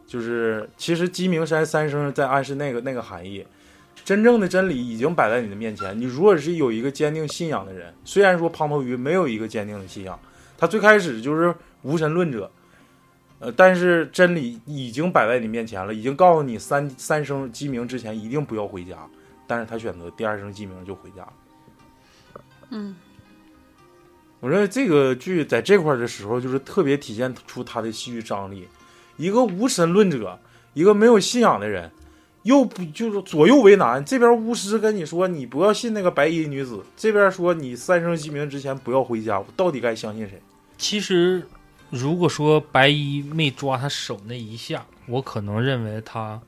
就是其实鸡鸣山三声在暗示那个那个含义，真正的真理已经摆在你的面前。你如果是有一个坚定信仰的人，虽然说胖头鱼没有一个坚定的信仰，他最开始就是无神论者，呃，但是真理已经摆在你面前了，已经告诉你三三声鸡鸣之前一定不要回家，但是他选择第二声鸡鸣就回家。嗯，我认为这个剧在这块儿的时候，就是特别体现出他的戏剧张力。一个无神论者，一个没有信仰的人，又不就是左右为难。这边巫师跟你说你不要信那个白衣女子，这边说你三声鸡鸣之前不要回家，我到底该相信谁？其实，如果说白衣没抓他手那一下，我可能认为他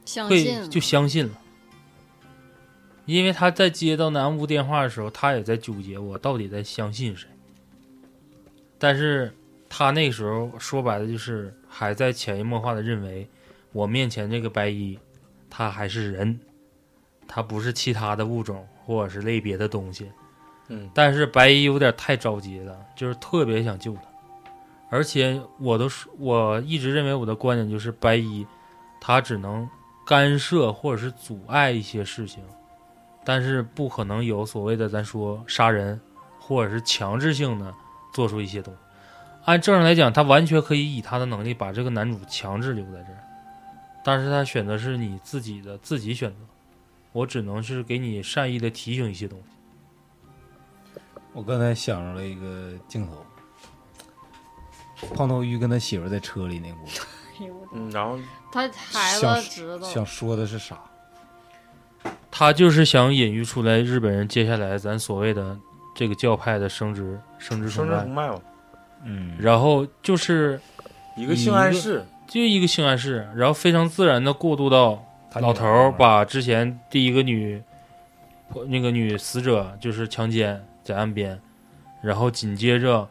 会相信就相信了，因为他在接到南屋电话的时候，他也在纠结我到底在相信谁。但是他那时候说白了就是还在潜移默化的认为我面前这个白衣，他还是人，他不是其他的物种或者是类别的东西。嗯，但是白衣有点太着急了，就是特别想救他，而且我都是我一直认为我的观点就是白衣，他只能干涉或者是阻碍一些事情，但是不可能有所谓的咱说杀人或者是强制性的做出一些东西。按正常来讲，他完全可以以他的能力把这个男主强制留在这儿，但是他选择是你自己的自己选择，我只能是给你善意的提醒一些东西。我刚才想着了一个镜头，胖头鱼跟他媳妇在车里那屋，嗯，然后他孩想子知道，想说的是啥？他就是想隐喻出来日本人接下来咱所谓的这个教派的生殖生殖崇拜。生殖崇，拜嘛，嗯，然后就是一个性暗示，就一个性暗示，然后非常自然的过渡到他老头儿把之前第一个女那个女死者就是强奸在岸边，然后紧接着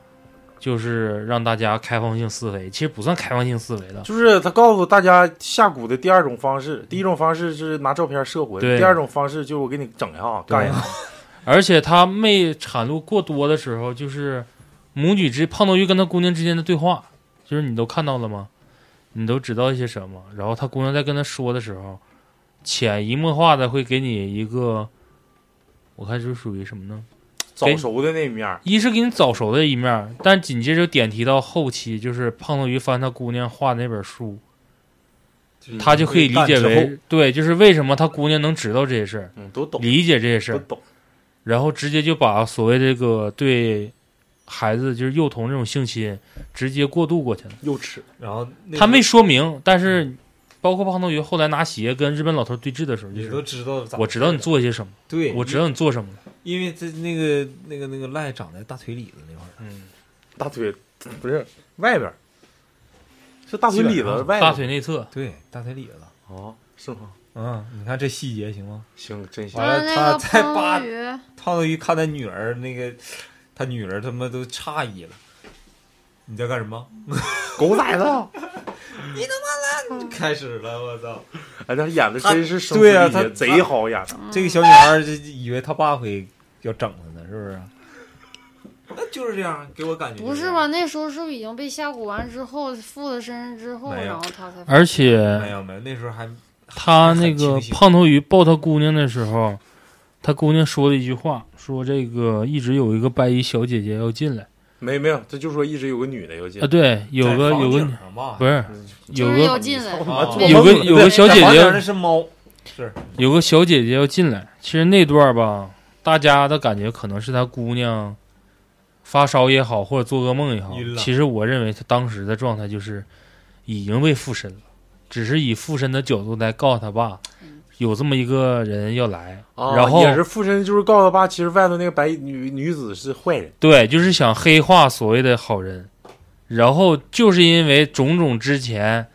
就是让大家开放性思维，其实不算开放性思维了，就是他告诉大家下蛊的第二种方式，第一种方式是拿照片摄魂，第二种方式就是我给你整一下，干一下。而且他没产露过多的时候，就是母女之胖头鱼跟他姑娘之间的对话，就是你都看到了吗？你都知道一些什么？然后他姑娘在跟他说的时候，潜移默化的会给你一个，我看是属于什么呢？早熟的那一面，一是给你早熟的一面，但紧接着点题到后期，就是胖头鱼翻他姑娘画的那本书，他就可以理解为对，就是为什么他姑娘能知道这些事儿，嗯，都懂，理解这些事儿，都懂。然后直接就把所谓这个对孩子就是幼童这种性侵直接过渡过去了。幼齿，然后那他没说明，但是包括胖头鱼后来拿鞋跟日本老头对峙的时候，就你都知道咋我知道你做些什么，对，我知道你做什么了。因为这那个那个那个赖长在大腿里子那块儿，嗯，大腿不是外边，是大腿里子外大腿内侧，对，大腿里子。哦，是吗？嗯，你看这细节行吗？行，真行完。了他个再扒胖头鱼，胖头鱼看他女儿那个，他女儿他妈都诧异了。你在干什么？狗崽子！开始了，我操！哎，他演的真是对啊他贼好演的。这个小女孩儿就以为他爸会要整她呢，是不是？那就是这样，给我感觉不是吧？？那时候是不是已经被下蛊完之后，附在身上之后，然后他才而且没有没有，那时候还他那个胖头鱼抱他姑娘的时候，他姑娘说了一句话，说这个一直有一个白衣小姐姐要进来没没有，他就说一直有个女的要进啊，。对，有个有个不是有个有个有个小姐姐是猫，是有个小姐姐要进来。其实那段吧，大家的感觉可能是他姑娘发烧也好，或者做噩梦也好其实我认为他当时的状态就是已经被附身了，只是以附身的角度来告诉他爸，有这么一个人要来，啊然后也是附身，就是告诉他爸，其实外头那个白衣女女子是坏人。对，就是想黑化所谓的好人，然后就是因为种种之前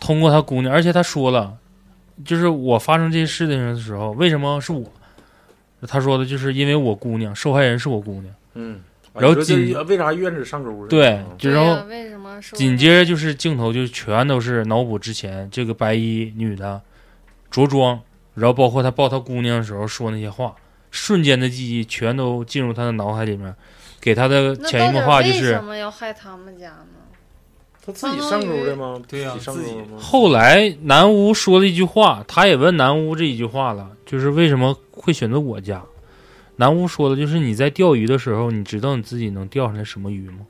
通过他姑娘，而且他说了，就是我发生这些事情的时候，为什么是我？他说的就是因为我姑娘，受害人是我姑娘。嗯，啊然后为啥愿者上钩？对嗯就然后为什么紧接着就是镜头就全都是脑补之前这个白衣女的着装，然后包括他抱他姑娘的时候说那些话，瞬间的记忆全都进入他的脑海里面，给他的潜移默化就是为什么要害他们家呢？他自己上钩的吗？对呀自己？后来南屋说了一句话，他也问南屋这一句话了，就是为什么会选择我家？南屋说的就是你在钓鱼的时候，你知道你自己能钓上来什么鱼吗？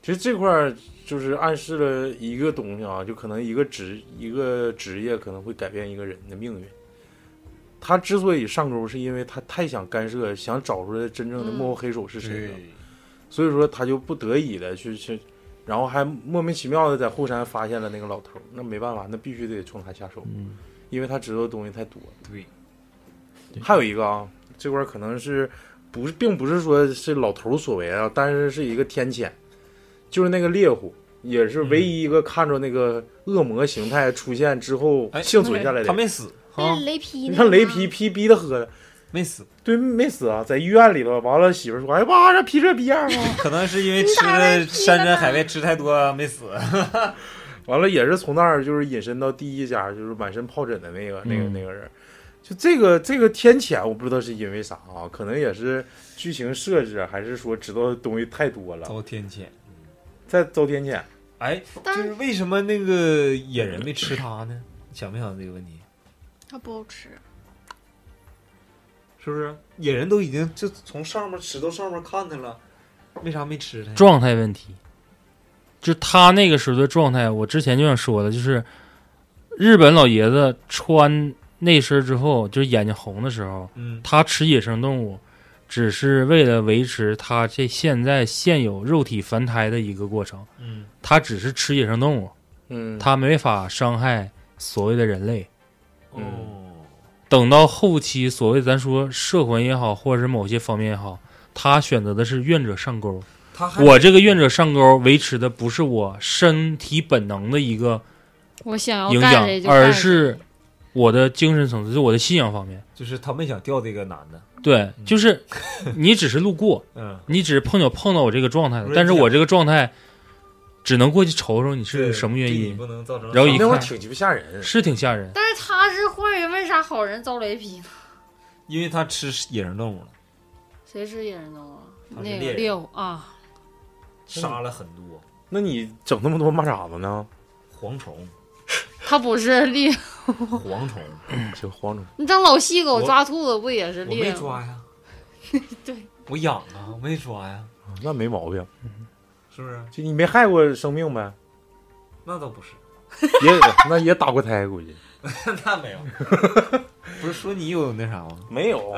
其实这块儿就是暗示了一个东西啊，就可能一个职一个职业可能会改变一个人的命运。他之所以上钩，是因为他太想干涉，想找出来真正的幕后黑手是谁了，所以说他就不得已的去去，然后还莫名其妙的在后山发现了那个老头儿，那没办法，那必须得冲他下手，嗯，因为他知道的东西太多。了。对，还有一个啊，这块可能是不是，并不是说是老头儿所为啊，但是是一个天谴，就是那个猎户，也是唯一一个看着那个恶魔形态出现之后哎幸存下来的。他没死，啊雷劈你看雷劈劈逼他喝的，没死，对，没死啊，在医院里头。完了，媳妇儿说：“哎妈，这劈这逼样啊 可能是因为吃的山珍海味吃太多没死。”完了，也是从那儿就是引申到第一家，就是满身疱疹的那个、那个、嗯那个人。就这个这个天谴，我不知道是因为啥啊，可能也是剧情设置，还是说知道的东西太多了，遭天谴。在遭天谴。哎，就是是为什么那个野人没吃他呢？想没想这个问题？它不好吃。是不是？野人都已经就从上面吃到上面看他了，为啥没吃他？状态问题，就他那个时候的状态，我之前就想说的，就是日本老爷子穿那身之后，就是眼睛红的时候，嗯，他吃野生动物，只是为了维持他这现在现有肉体凡胎的一个过程。嗯，他只是吃野生动物，嗯，他没法伤害所谓的人类。哦，等到后期，所谓咱说摄魂也好，或者是某些方面也好，他选择的是愿者上钩。他我这个愿者上钩维持的不是我身体本能的一个我想要影响而是我的精神层次，就我的信仰方面。就是他没想钓这个男的，对，就是你只是路过，嗯，你只是碰巧碰到我这个状态但是我这个状态只能过去瞅瞅你是什么原因，不能造成然后一看那挺鸡巴吓人。是挺吓人。但是他是坏人，为啥好人遭雷劈呢？因为他吃野生动物了，谁吃野生动物啊？那个猎人啊，杀了很多那你整那么多蚂蚱子呢？蝗虫，他不是猎，蝗虫，就蝗虫。你当老细狗我抓兔子不也是我猎我？没抓呀，对，我养啊，我没抓呀，那没毛病，是不是？就你没害过生命呗？那倒不是，也 那也打过胎，估计 那没有。不是说你有那啥吗？没有，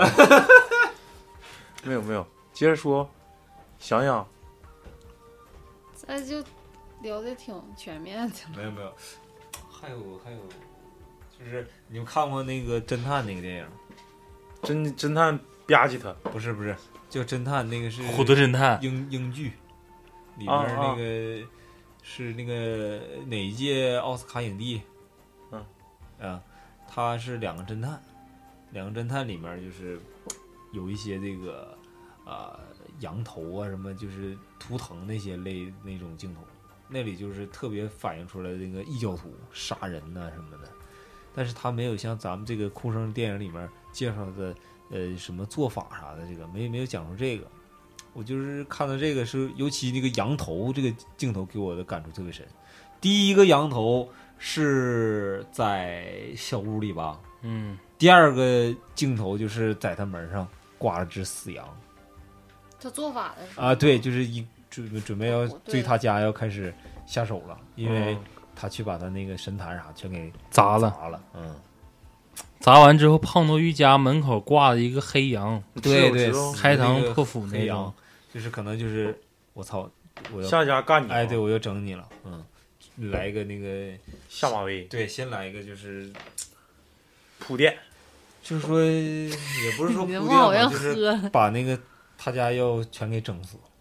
没有没有。接着说，想想咱就聊的挺全面的。没有没有，还有还有，就是你们看过那个侦探那个电影？侦侦探吧唧他，不是不是，叫侦探那个是虎头侦探英英剧里面啊啊那个是那个哪一届奥斯卡影帝？嗯啊，他是两个侦探，两个侦探里面就是有一些这个啊、羊头啊什么，就是图腾那些类那种镜头，那里就是特别反映出来那个异教徒杀人呐、什么的，但是他没有像咱们这个哭声电影里面介绍的呃什么做法啥的，这个没没有讲出这个。我就是看到这个是，尤其那个羊头这个镜头给我的感触特别深。第一个羊头是在小屋里吧，嗯，第二个镜头就是在他门上挂了只死羊他做法的啊，对，就是一准备准备要对对他家要开始下手了，因为嗯。他去把他那个神坛啥全给砸了，砸了，嗯，砸完之后，胖头鱼家门口挂了一个黑羊，对对开膛破腹那羊，就是可能就是我操，我要下家干你，哎，对，我要整你了，嗯，来一个那个，下马威对，先来一个就是铺垫，就是说也不是说铺垫就是喝，把那个他家要全给整死，嗯，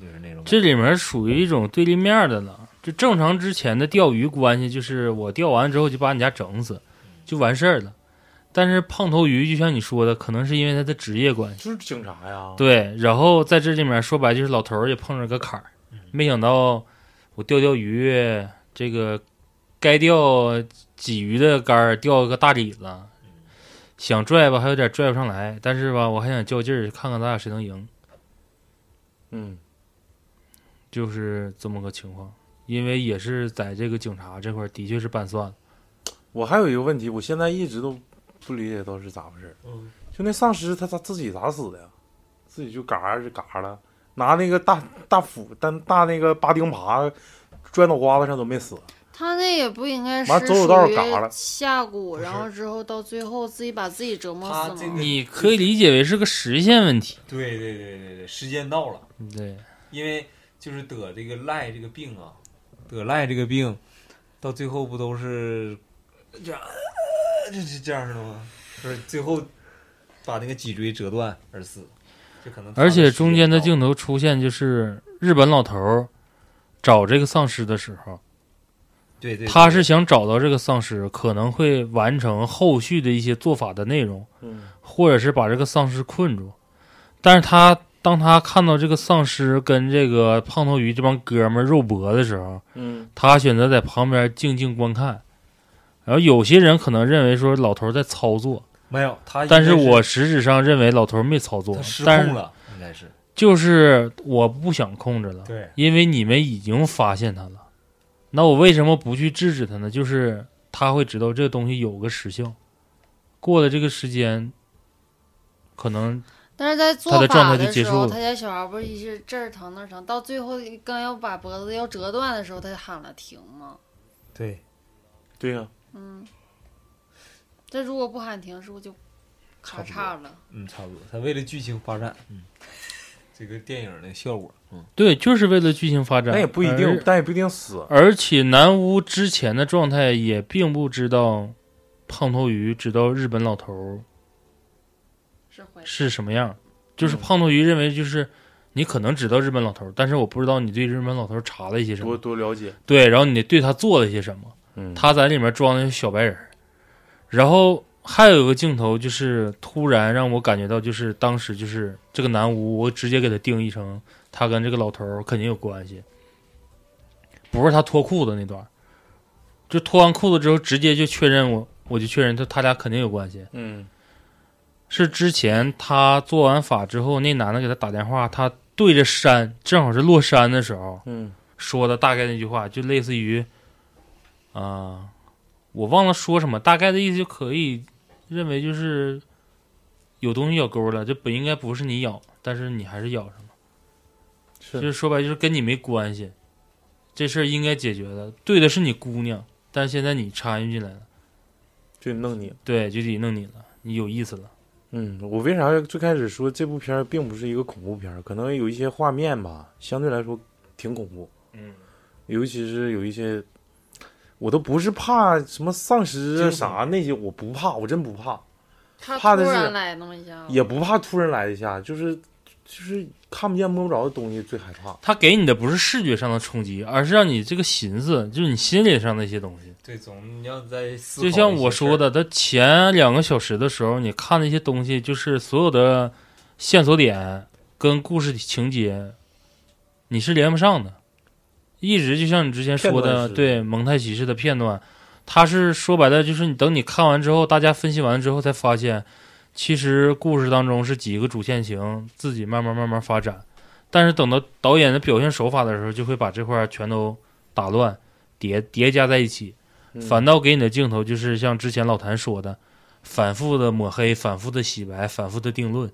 就是那种。这里面属于一种对立面的了。就正常之前的钓鱼关系，就是我钓完之后就把你家整死，就完事儿了。但是胖头鱼就像你说的，可能是因为他的职业关系，就是警察呀。对。然后在这里面说白就是老头儿也碰着个坎儿，没想到我钓钓鱼，这个该钓鲫鱼的竿儿钓个大鲤子，想拽吧还有点拽不上来，但是吧我还想较劲儿，看看咱俩谁能赢。嗯，就是这么个情况。因为也是在这个警察这块的确是拌蒜了，我还有一个问题，我现在一直都不理解到是咋回事。嗯，就那丧尸他他自己咋死的呀？自己就嘎儿就嘎了，拿那个大大斧但大那个八钉耙拽脑瓜子上都没死。他那也不应该是完走走道属于嘎了下蛊，然后之后到最后自己把自己折磨死你可以理解为是个时限问题。对对对对对，时间到了，对，因为就是得这个赖这个病啊，得赖这个病，到最后不都是这样，呃这是这样的吗？不是最后把那个脊椎折断而死，就可能而且中间的镜头出现就是日本老头儿找这个丧尸的时候，对对，他是想找到这个丧尸，可能会完成后续的一些做法的内容，嗯，或者是把这个丧尸困住。但是他当他看到这个丧尸跟这个胖头鱼这帮哥们儿肉搏的时候，嗯，他选择在旁边静静观看。然后有些人可能认为说老头儿在操作，没有他，但是我实质上认为老头儿没操作他，失但是控了，应该是就是我不想控制了，对因为你们已经发现他了，那我为什么不去制止他呢？就是他会知道这个东西有个时效，过了这个时间，可能但是在做法态就结的时候，束他家小孩不是一直这儿疼那儿疼，到最后刚要把脖子要折断的时候，他就喊了停吗？对，对呀、嗯，这如果不喊停，是不是就咔嚓了？嗯，差不多。他为了剧情发展，嗯，这个电影的效果，嗯，对，就是为了剧情发展。那也不一定而，但也不一定死。而且南屋之前的状态也并不知道胖头鱼知道日本老头儿是会是什么样，就是嗯。胖头鱼认为就是你可能知道日本老头儿，但是我不知道你对日本老头儿查了一些什么，多多了解，对，然后你对他做了一些什么，嗯，他在里面装的是小白人儿，然后还有一个镜头就是突然让我感觉到，就是当时就是这个男巫，我直接给他定义成他跟这个老头儿肯定有关系，不是他脱裤子那段，就脱完裤子之后直接就确认我，我就确认他他俩肯定有关系。嗯是之前他做完法之后，那男的给他打电话，他对着山，正好是落山的时候嗯说的大概那句话，就类似于，啊、我忘了说什么，大概的意思就可以认为就是有东西咬钩了，这本应该不是你咬，但是你还是咬上了，是就是说白就是跟你没关系，这事儿应该解决的，对的是你姑娘，但是现在你参与进来了，就弄你。对，就得弄你了，你有意思了。嗯，我为啥最开始说这部片儿并不是一个恐怖片儿？可能有一些画面吧，相对来说挺恐怖，嗯，尤其是有一些，我都不是怕什么丧尸啊啥那些，我不怕，我真不怕，怕的是突然来那么一下，也不怕突然来一下，就是就是看不见摸不着的东西最害怕。他给你的不是视觉上的冲击，而是让你这个寻思，就是你心理上的一些东西。对，总你要在就像我说的，的，他前两个小时的时候，你看那些东西，就是所有的线索点跟故事情节，你是连不上的。一直就像你之前说的对蒙太奇式的片段，他是说白了，就是你等你看完之后，大家分析完之后，才发现，其实故事当中是几个主线情自己慢慢慢慢发展，但是等到导演的表现手法的时候，就会把这块全都打乱，叠叠加在一起。嗯反倒给你的镜头就是像之前老谭说的，反复的抹黑，反复的洗白，反复的定论，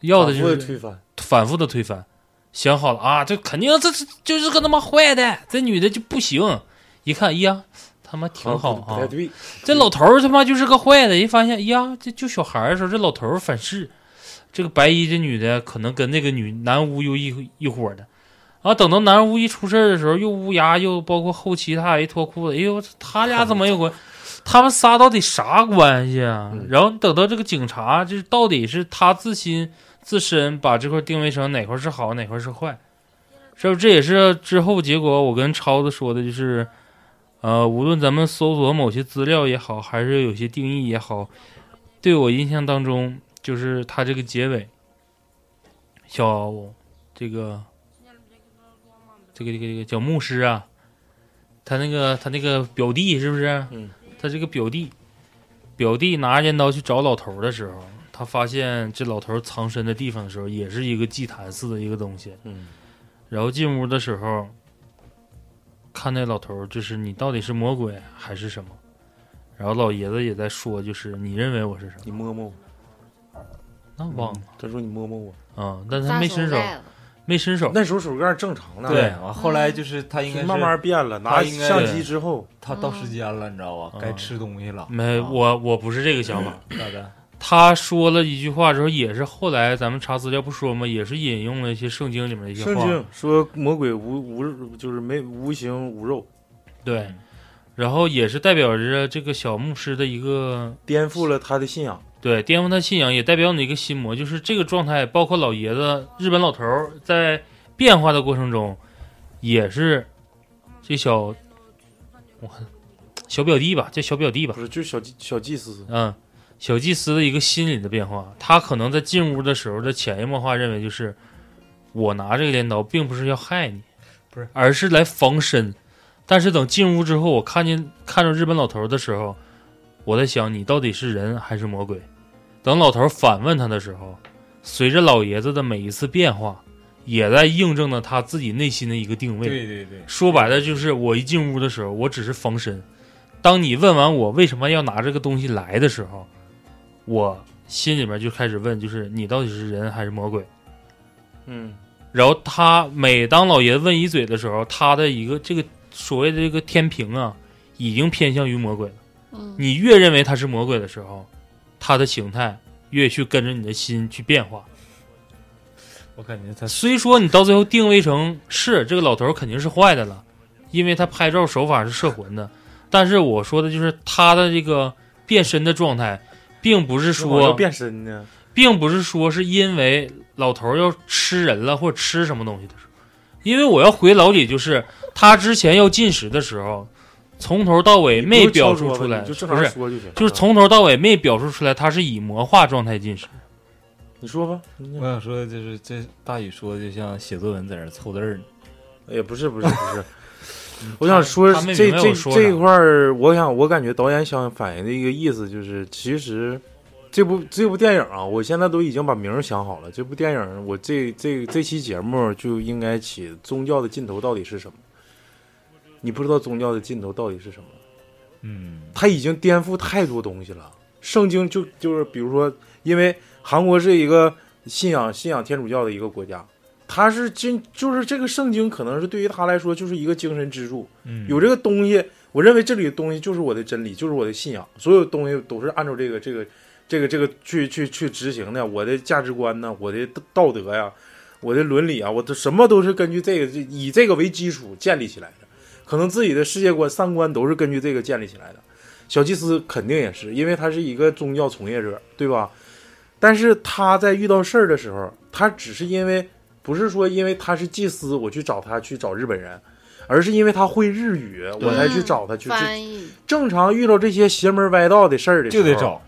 要的就是复地推翻，反复的推翻。想好了啊，这肯定这这就是个他妈坏的，这女的就不行。一看，哎呀，他妈挺好啊对，这老头儿他妈就是个坏的。一发现，哎呀，这就小孩儿的时候，这老头儿反噬，这个白衣这女的可能跟那个女男巫又一一伙儿的。啊，等到男巫一出事儿的时候，又乌鸦，又包括后期他俩一脱裤子，哎呦，他俩怎么有关？他们仨到底啥关系啊？嗯然后等到这个警察，这到底是他自心自身把这块定位成哪块是好，哪块是坏，是不是？这也是之后结果我跟超子说的，就是，呃，无论咱们搜索某些资料也好，还是有些定义也好，对我印象当中，就是他这个结尾，小这个这个这个这个叫牧师啊，他那个他那个表弟是不是？嗯，他这个表弟，表弟拿着尖刀去找老头的时候，他发现这老头藏身的地方的时候，也是一个祭坛似的一个东西。嗯，然后进屋的时候，看那老头儿，就是你到底是魔鬼还是什么？然后老爷子也在说，就是你认为我是什么？你摸摸我，那忘了他说你摸摸我，啊、但是他没伸手，没伸手。那时候手盖正常的，对，完后来就是他应该是慢慢变了，拿应该相机之后，他到时间了，你知道吧？嗯该吃东西了。没，啊我我不是这个想法。大概他说了一句话之后，也是后来咱们查资料不说嘛？也是引用了一些圣经里面的一些话。圣经说魔鬼无无就是没无形无肉，对，然后也是代表着这个小牧师的一个颠覆了他的信仰。对颠覆他信仰，也代表你一个心魔，就是这个状态，包括老爷子日本老头在变化的过程中，也是这小我看小表弟吧，这小表弟吧不，是，就是小祭小祭司，嗯，小祭司的一个心理的变化，他可能在进屋的时候的潜移默化认为就是，我拿这个镰刀并不是要害你，不是，而是来防身。但是等进屋之后，我看见看着日本老头的时候，我在想你到底是人还是魔鬼。等老头反问他的时候，随着老爷子的每一次变化，也在印证了他自己内心的一个定位。对对对，说白了就是，我一进屋的时候，我只是防身。当你问完我为什么要拿这个东西来的时候，我心里面就开始问，就是你到底是人还是魔鬼？嗯，然后他每当老爷子问一嘴的时候，他的一个这个所谓的这个天平啊，已经偏向于魔鬼了。嗯，你越认为他是魔鬼的时候，他的形态越去跟着你的心去变化。我感觉他虽说你到最后定位成是这个老头肯定是坏的了，因为他拍照手法是摄魂的，但是我说的就是他的这个变身的状态，并不是说变身呢？并不是说是因为老头儿要吃人了或者吃什么东西的时候，因为我要回老李，就是他之前要进食的时候，从头到尾没表述出来，就正不是，常说就行。就是从头到尾没表述出来他是以魔化状态进食。你说吧，我想说的就是这大宇说的就像写作文在那儿凑字儿呢。也不是不是不是，我想说这这这一块儿，我想我感觉导演想反映的一个意思就是，其实这部这部电影啊，我现在都已经把名儿想好了。这部电影，我这这这期节目就应该起宗教的尽头到底是什么？你不知道宗教的尽头到底是什么？嗯，他已经颠覆太多东西了。圣经就就是比如说，因为韩国是一个信仰信仰天主教的一个国家，他是经就是这个圣经可能是对于他来说就是一个精神支柱，嗯。有这个东西，我认为这里的东西就是我的真理，就是我的信仰，所有东西都是按照这个这个这个这个去去去执行的，我的价值观呢，我的道德呀，我的伦理啊，我的什么都是根据这个以这个为基础建立起来的，可能自己的世界观、三观都是根据这个建立起来的。小祭司肯定也是，因为他是一个宗教从业者，对吧？但是他在遇到事儿的时候，他只是因为不是说因为他是祭司，我去找他去找日本人，而是因为他会日语，我才去找他去。翻译正常遇到这些邪门歪道的事儿的时候，就得找，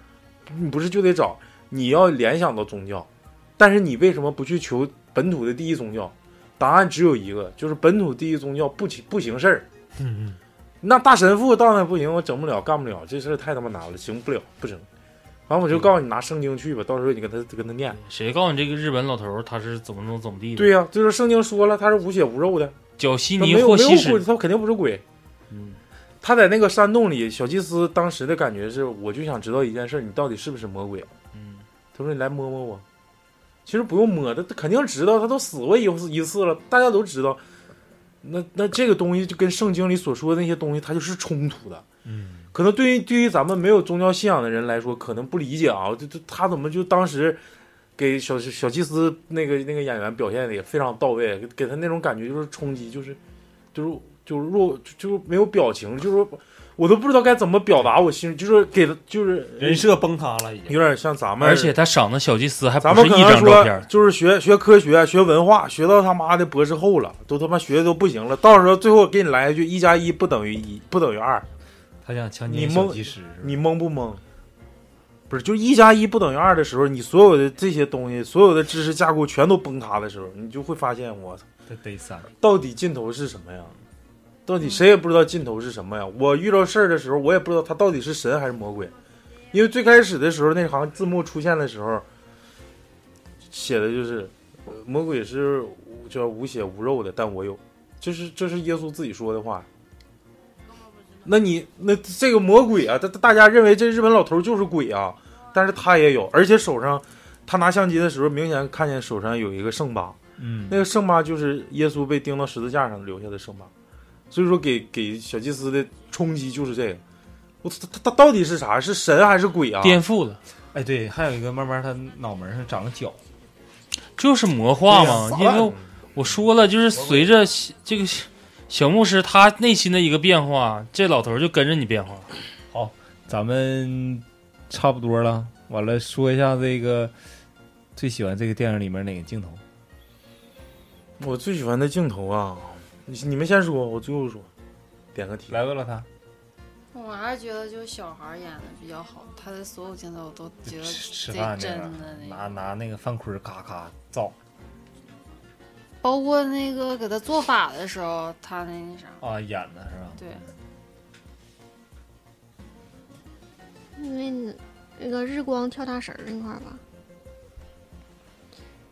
你不是就得找，你要联想到宗教，但是你为什么不去求本土的第一宗教？答案只有一个，就是本土第一宗教不行不行事儿。嗯那大神父到那不行，我整不了，干不了，这事儿太他妈难了，行不了，不行。完我就告诉你拿圣经去吧，到时候你跟他跟他念。谁告诉你这个日本老头他是怎么怎么怎么地的？对呀、就是圣经说了，他是无血无肉的，脚稀泥他没有或稀屎他肯定不是鬼。嗯，他在那个山洞里，小祭司当时的感觉是，我就想知道一件事，你到底是不是魔鬼？嗯，他说：“你来摸摸我。”其实不用摸，他他肯定知道，他都死过一次一次了，大家都知道。那那这个东西就跟圣经里所说的那些东西，它就是冲突的。嗯，可能对于对于咱们没有宗教信仰的人来说，可能不理解啊，就就他怎么就当时给小小祭司那个那个演员表现的也非常到位，给给他那种感觉就是冲击，就是就是就是弱就就是没有表情，就是说我都不知道该怎么表达我心，就是给他就是人设崩塌了已经。有点像咱们，而且他赏的小祭司还咱不是一们可能说张照片，就是学学科学、学文化，学到他妈的博士后了，都他妈学的都不行了。到时候最后给你来一句一加一不等于一，不等于二，他想强你奸小蒙技师，你懵不懵？不是，就一加一不等于二的时候，你所有的这些东西，所有的知识架构全都崩塌的时候，你就会发现，我操，这得三。到底尽头是什么呀？到底谁也不知道尽头是什么呀？我遇到事儿的时候，我也不知道他到底是神还是魔鬼，因为最开始的时候，那行字幕出现的时候，写的就是呃魔鬼是无叫无血无肉的，但我有，这是这是耶稣自己说的话。那你那这个魔鬼啊，大大家认为这日本老头就是鬼啊，但是他也有，而且手上他拿相机的时候，明显看见手上有一个圣疤，嗯那个圣疤就是耶稣被钉到十字架上留下的圣疤，所以说给给小祭司的冲击就是这个。我他他他到底是啥？是神还是鬼啊？颠覆了，哎，对，还有一个慢慢他脑门上长个角，就是魔化嘛。因为我说了，就是随着这个小小牧师他内心的一个变化，这老头就跟着你变化。好咱们差不多了。完了，说一下这个最喜欢这个电影里面哪个镜头？我最喜欢的镜头啊，你你们先说，我最后说，点个题。来吧，老谭，我还是觉得就是小孩演的比较好，他的所有镜头我都觉得吃吃贼饭真的，那拿个，拿那个饭盔儿咔咔照包括那个给他做法的时候，他那那啥，啊，演的是吧？对，因为那个日光跳大绳儿那块儿吧，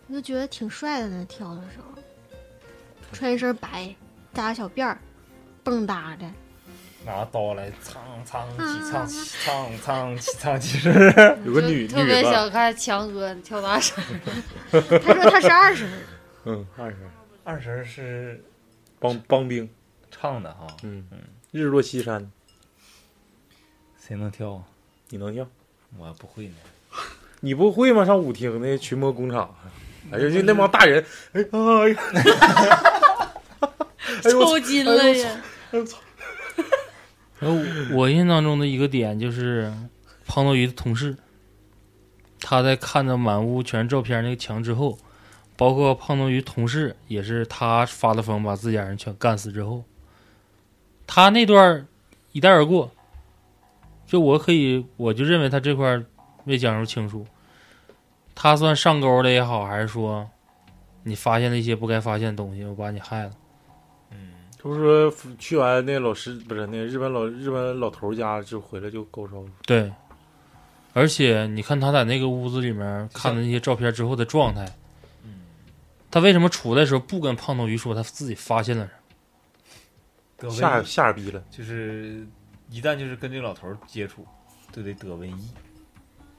我就觉得挺帅的那。跳的时候，穿一身白，扎个小辫儿，蹦哒的。拿刀来苍苍起啊苍起苍苍起苍起是 有个女就特别，想看强哥跳大绳，他说他是二十分，嗯，二婶二婶是帮帮兵，唱的哈，嗯。日落西山，谁能跳啊？你能跳？我不会呢。你不会吗？上舞厅那群魔工厂，哎呀，就那帮大人，哎哎呀，哎呦我抽筋了呀！然后我印象中的一个点就是胖头鱼的同事，他在看到满屋全是照片那个墙之后，包括胖东鱼同事也是他发的疯把自家人全干死之后，他那段儿一带而过，就我可以我就认为他这块儿没讲述清楚，他算上钩的也好，还是说你发现了一些不该发现的东西，我把你害了。嗯，他不是说去完那个老师不是那个日本老日本老头家就回来就高烧，对，而且你看他在那个屋子里面看的那些照片之后的状态，嗯他为什么出来的时候不跟胖头鱼说他自己发现了啥？得瘟吓疫吓着逼了。就是一旦就是跟这老头接触，就得得瘟疫。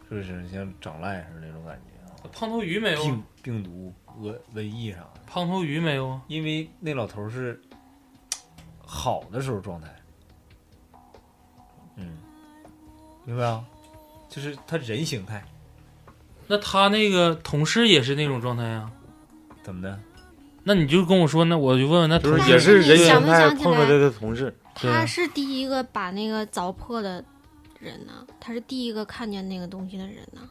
是不是像长癞似的那种感觉啊？胖头鱼没有病？病毒、瘟瘟疫啥的，胖头鱼没有啊？因为那老头是好的时候状态，嗯，明白啊？就是他人形态，那他那个同事也是那种状态呀？怎么的？那你就跟我说，那我就问问那同事就是也是人形想不想起来态碰出来的同事，他是第一个把那个凿破的人呢，他是第一个看见那个东西的人呢。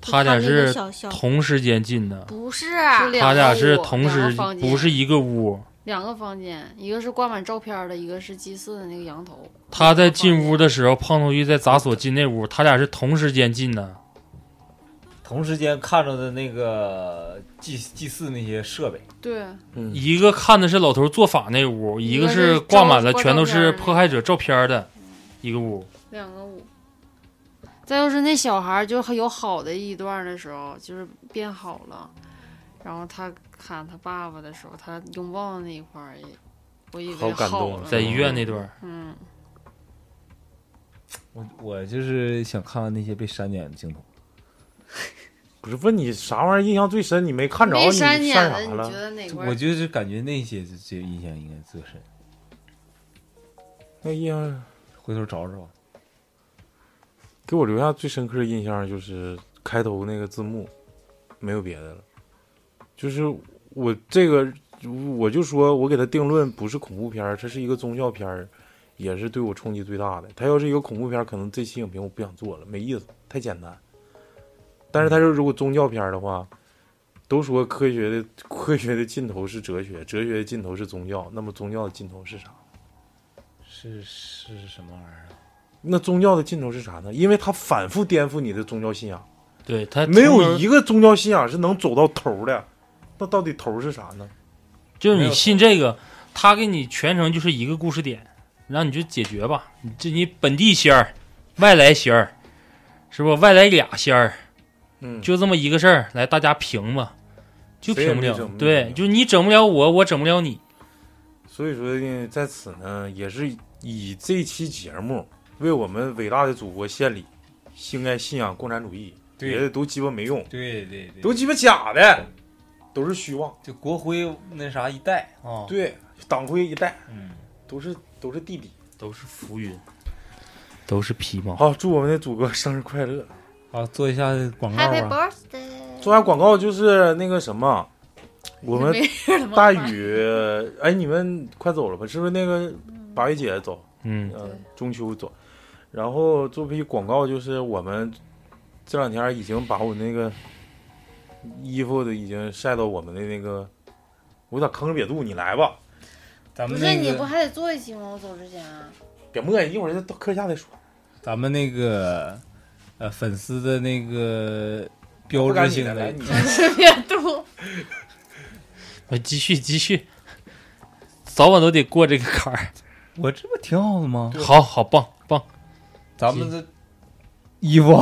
就他俩是同时间进的，不是他俩是同时不是一个屋。两个房间，一个是挂满照片的，一个是祭祀的那个羊头。他在进屋的时候，胖头鱼在砸锁进那屋，他俩是同时间进的。同时间看着的那个祭祭祀那些设备，对，嗯，一个看的是老头做法那屋，一个是是挂满了全都是迫害者照片的一个屋。两个屋。再就是那小孩儿就有好的一段的时候，就是变好了，然后他看他爸爸的时候，他拥抱的那一块儿也，我以为好感动在医院那段，嗯，我我就是想看看那些被删减的镜头。不是问你啥玩意儿印象最深？你没看着，你删啥了？我就是感觉那些这印象应该最深，那印象回头找找。给我留下最深刻的印象就是开头那个字幕，没有别的了。就是我这个，我就说我给他定论不是恐怖片儿，这是一个宗教片儿，也是对我冲击最大的。他要是一个恐怖片儿，可能这期影评我不想做了，没意思，太简单。但是他说如果宗教片儿的话，都说科学的科学的尽头是哲学，哲学的尽头是宗教，那么宗教的尽头是啥？是是什么玩意儿啊？那宗教的尽头是啥呢？因为它反复颠覆你的宗教信仰。对他没有一个宗教信仰是能走到头的，那到底头是啥呢？就是你信这个，他给你全程就是一个故事点，然后你就解决吧。你这你本地仙儿，外来仙儿，是不？外来俩仙儿，嗯，就这么一个事儿，来大家评吧，就评不了对，了就你整不了我，我整不了你。所以说呢，在此呢，也是以这期节目为我们伟大的祖国献礼，应该信仰共产主义，别的都鸡巴没用，对对对，都鸡巴假的，都是虚妄。就国徽那啥一戴啊，对，党徽一戴，嗯，都是都是地底。都是浮云，都是皮毛。好，祝我们的祖国生日快乐！好做一下广告！做下广告就是那个什么，我们大宇，哎，你们快走了吧？是不是那个八月姐走？嗯，呃，中秋走，然后做批广告，就是我们这两天已经把我那个衣服都已经晒到我们的那个，我有点坑瘪肚，你来吧，咱们那是你不还得做一期吗？我走之前啊，别磨叽，一会儿到课下再说。咱们那个呃粉丝的那个标志性的你吃别肚。呃 继续继续，早晚都得过这个坎儿。我这不挺好的吗？好好棒棒，咱们的衣服，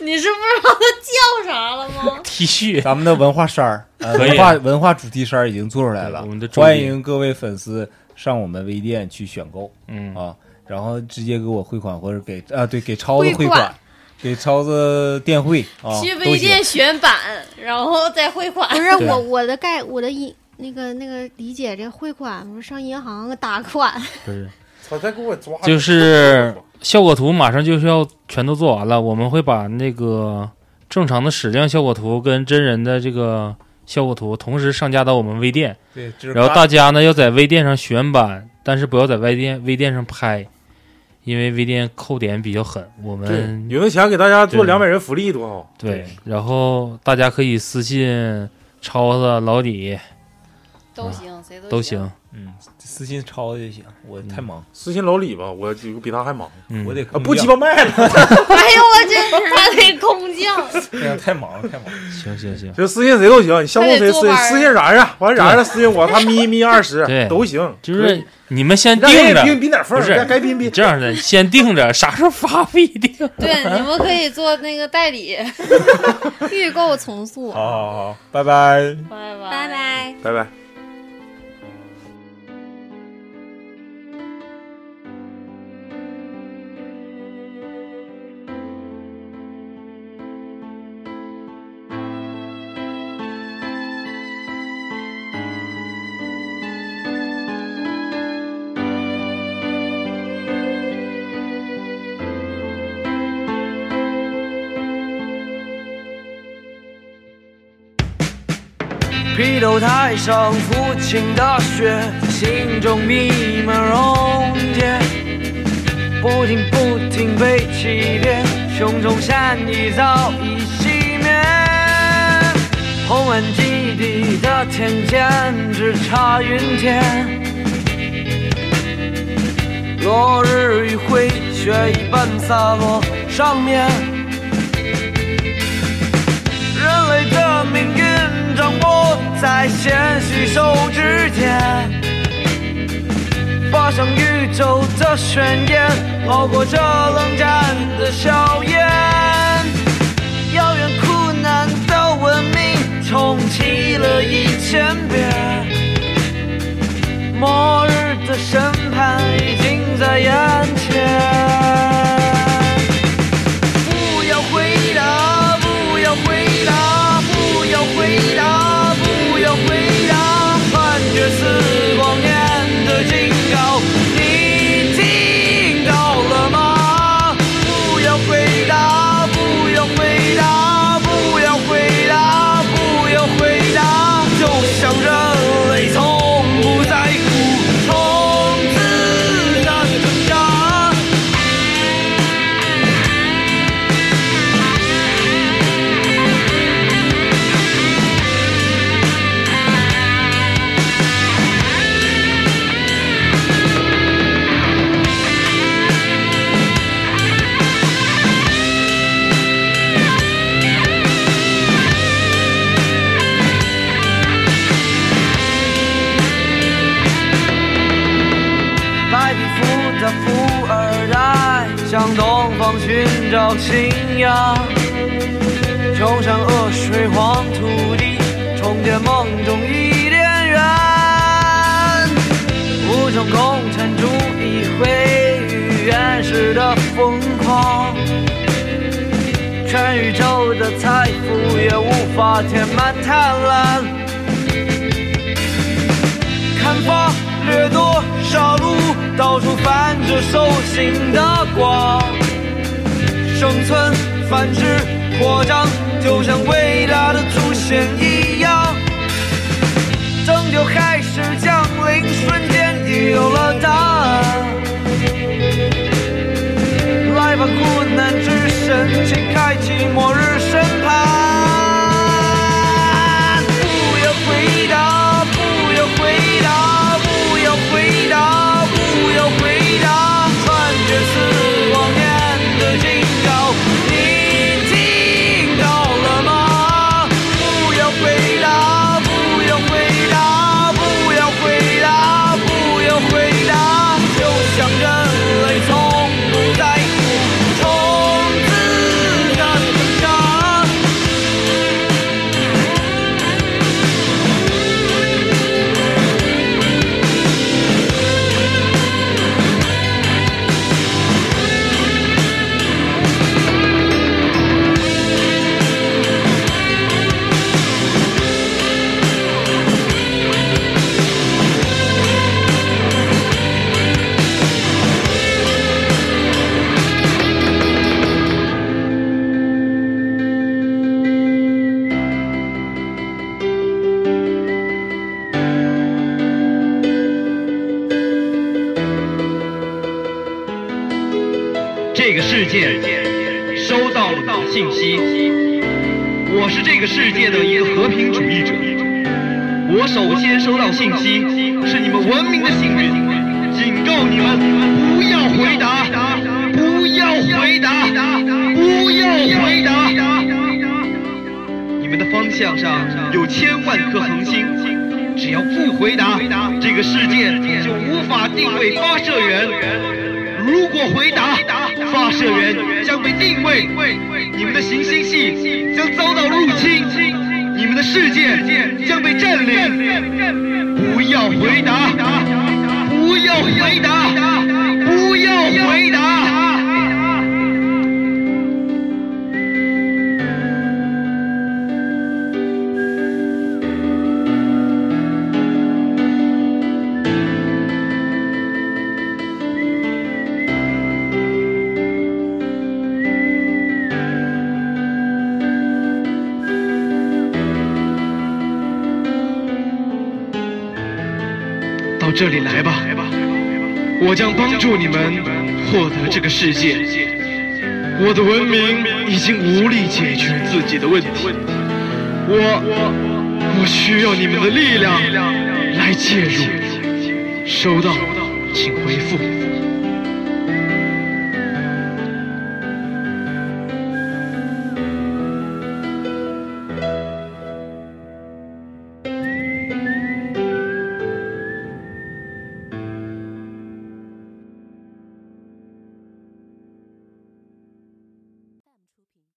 你是不知道它叫啥了吗？T 恤，咱们的文化衫儿，呃文化文化主题衫儿已经做出来了。对我们的，重欢迎各位粉丝上我们微店去选购。嗯，啊，然后直接给我汇款或者给啊对给超子汇款。汇款，给超子电汇啊，去微店选版，然后再汇款。不是我我的概我的一那个那个理解，这汇款不是上银行打款，不是，他，再给我抓！就是效果图马上就是要全都做完了，我们会把那个正常的矢量效果图跟真人的这个效果图同时上架到我们微店，对，然后大家呢要在微店上选版，但是不要在微店微店上拍，因为微店扣点比较狠。我，们有那钱给大家做对两百人福利多好。对，然后大家可以私信超子、老李都行，谁都行。行。嗯私信抄就行，我太忙，私信老李吧，我比他还忙嗯，我得啊，不鸡巴，卖了。哎呦我这还得空降，哎呀太忙了太忙了，行行行，就私信谁都行，你相中谁私私信然然，完然然私信我，他咪咪二十 对都行，可以就是你们先让人也定着，冰冰点缝儿，不是该该冰冰。这样的，先定着，啥时候发不一定。对，你们可以做那个代理。预购重塑，好好好，拜拜。拜拜拜。拜。拜拜。披头太上父亲的血，心中弥漫溶解，不停不停被欺骗，胸中善意早已熄灭。红岸基地的天堑只差云天，落日余晖，雪一般洒落上面。人类的命运掌握在纤细手指间，发生宇宙的宣言，熬过这冷战的硝烟。遥远苦难的文明重启了一千遍，末日的审判已经在眼寻找信仰，冲上恶水黄土地，重建梦中伊甸园。无种共产主义毁于原始的疯狂，全宇宙的财富也无法填满贪婪。砍伐、掠夺、杀戮，到处泛着兽性的光。生存、繁殖、扩张，就像伟大的祖先一样。拯救还是降临，瞬间已有了答案。来吧，苦难之神，请开启末日审判。不要回答，这里来吧，我将帮助你们获得这个世界。我的文明已经无力解决自己的问题，我我需要你们的力量来介入。收到，请回复。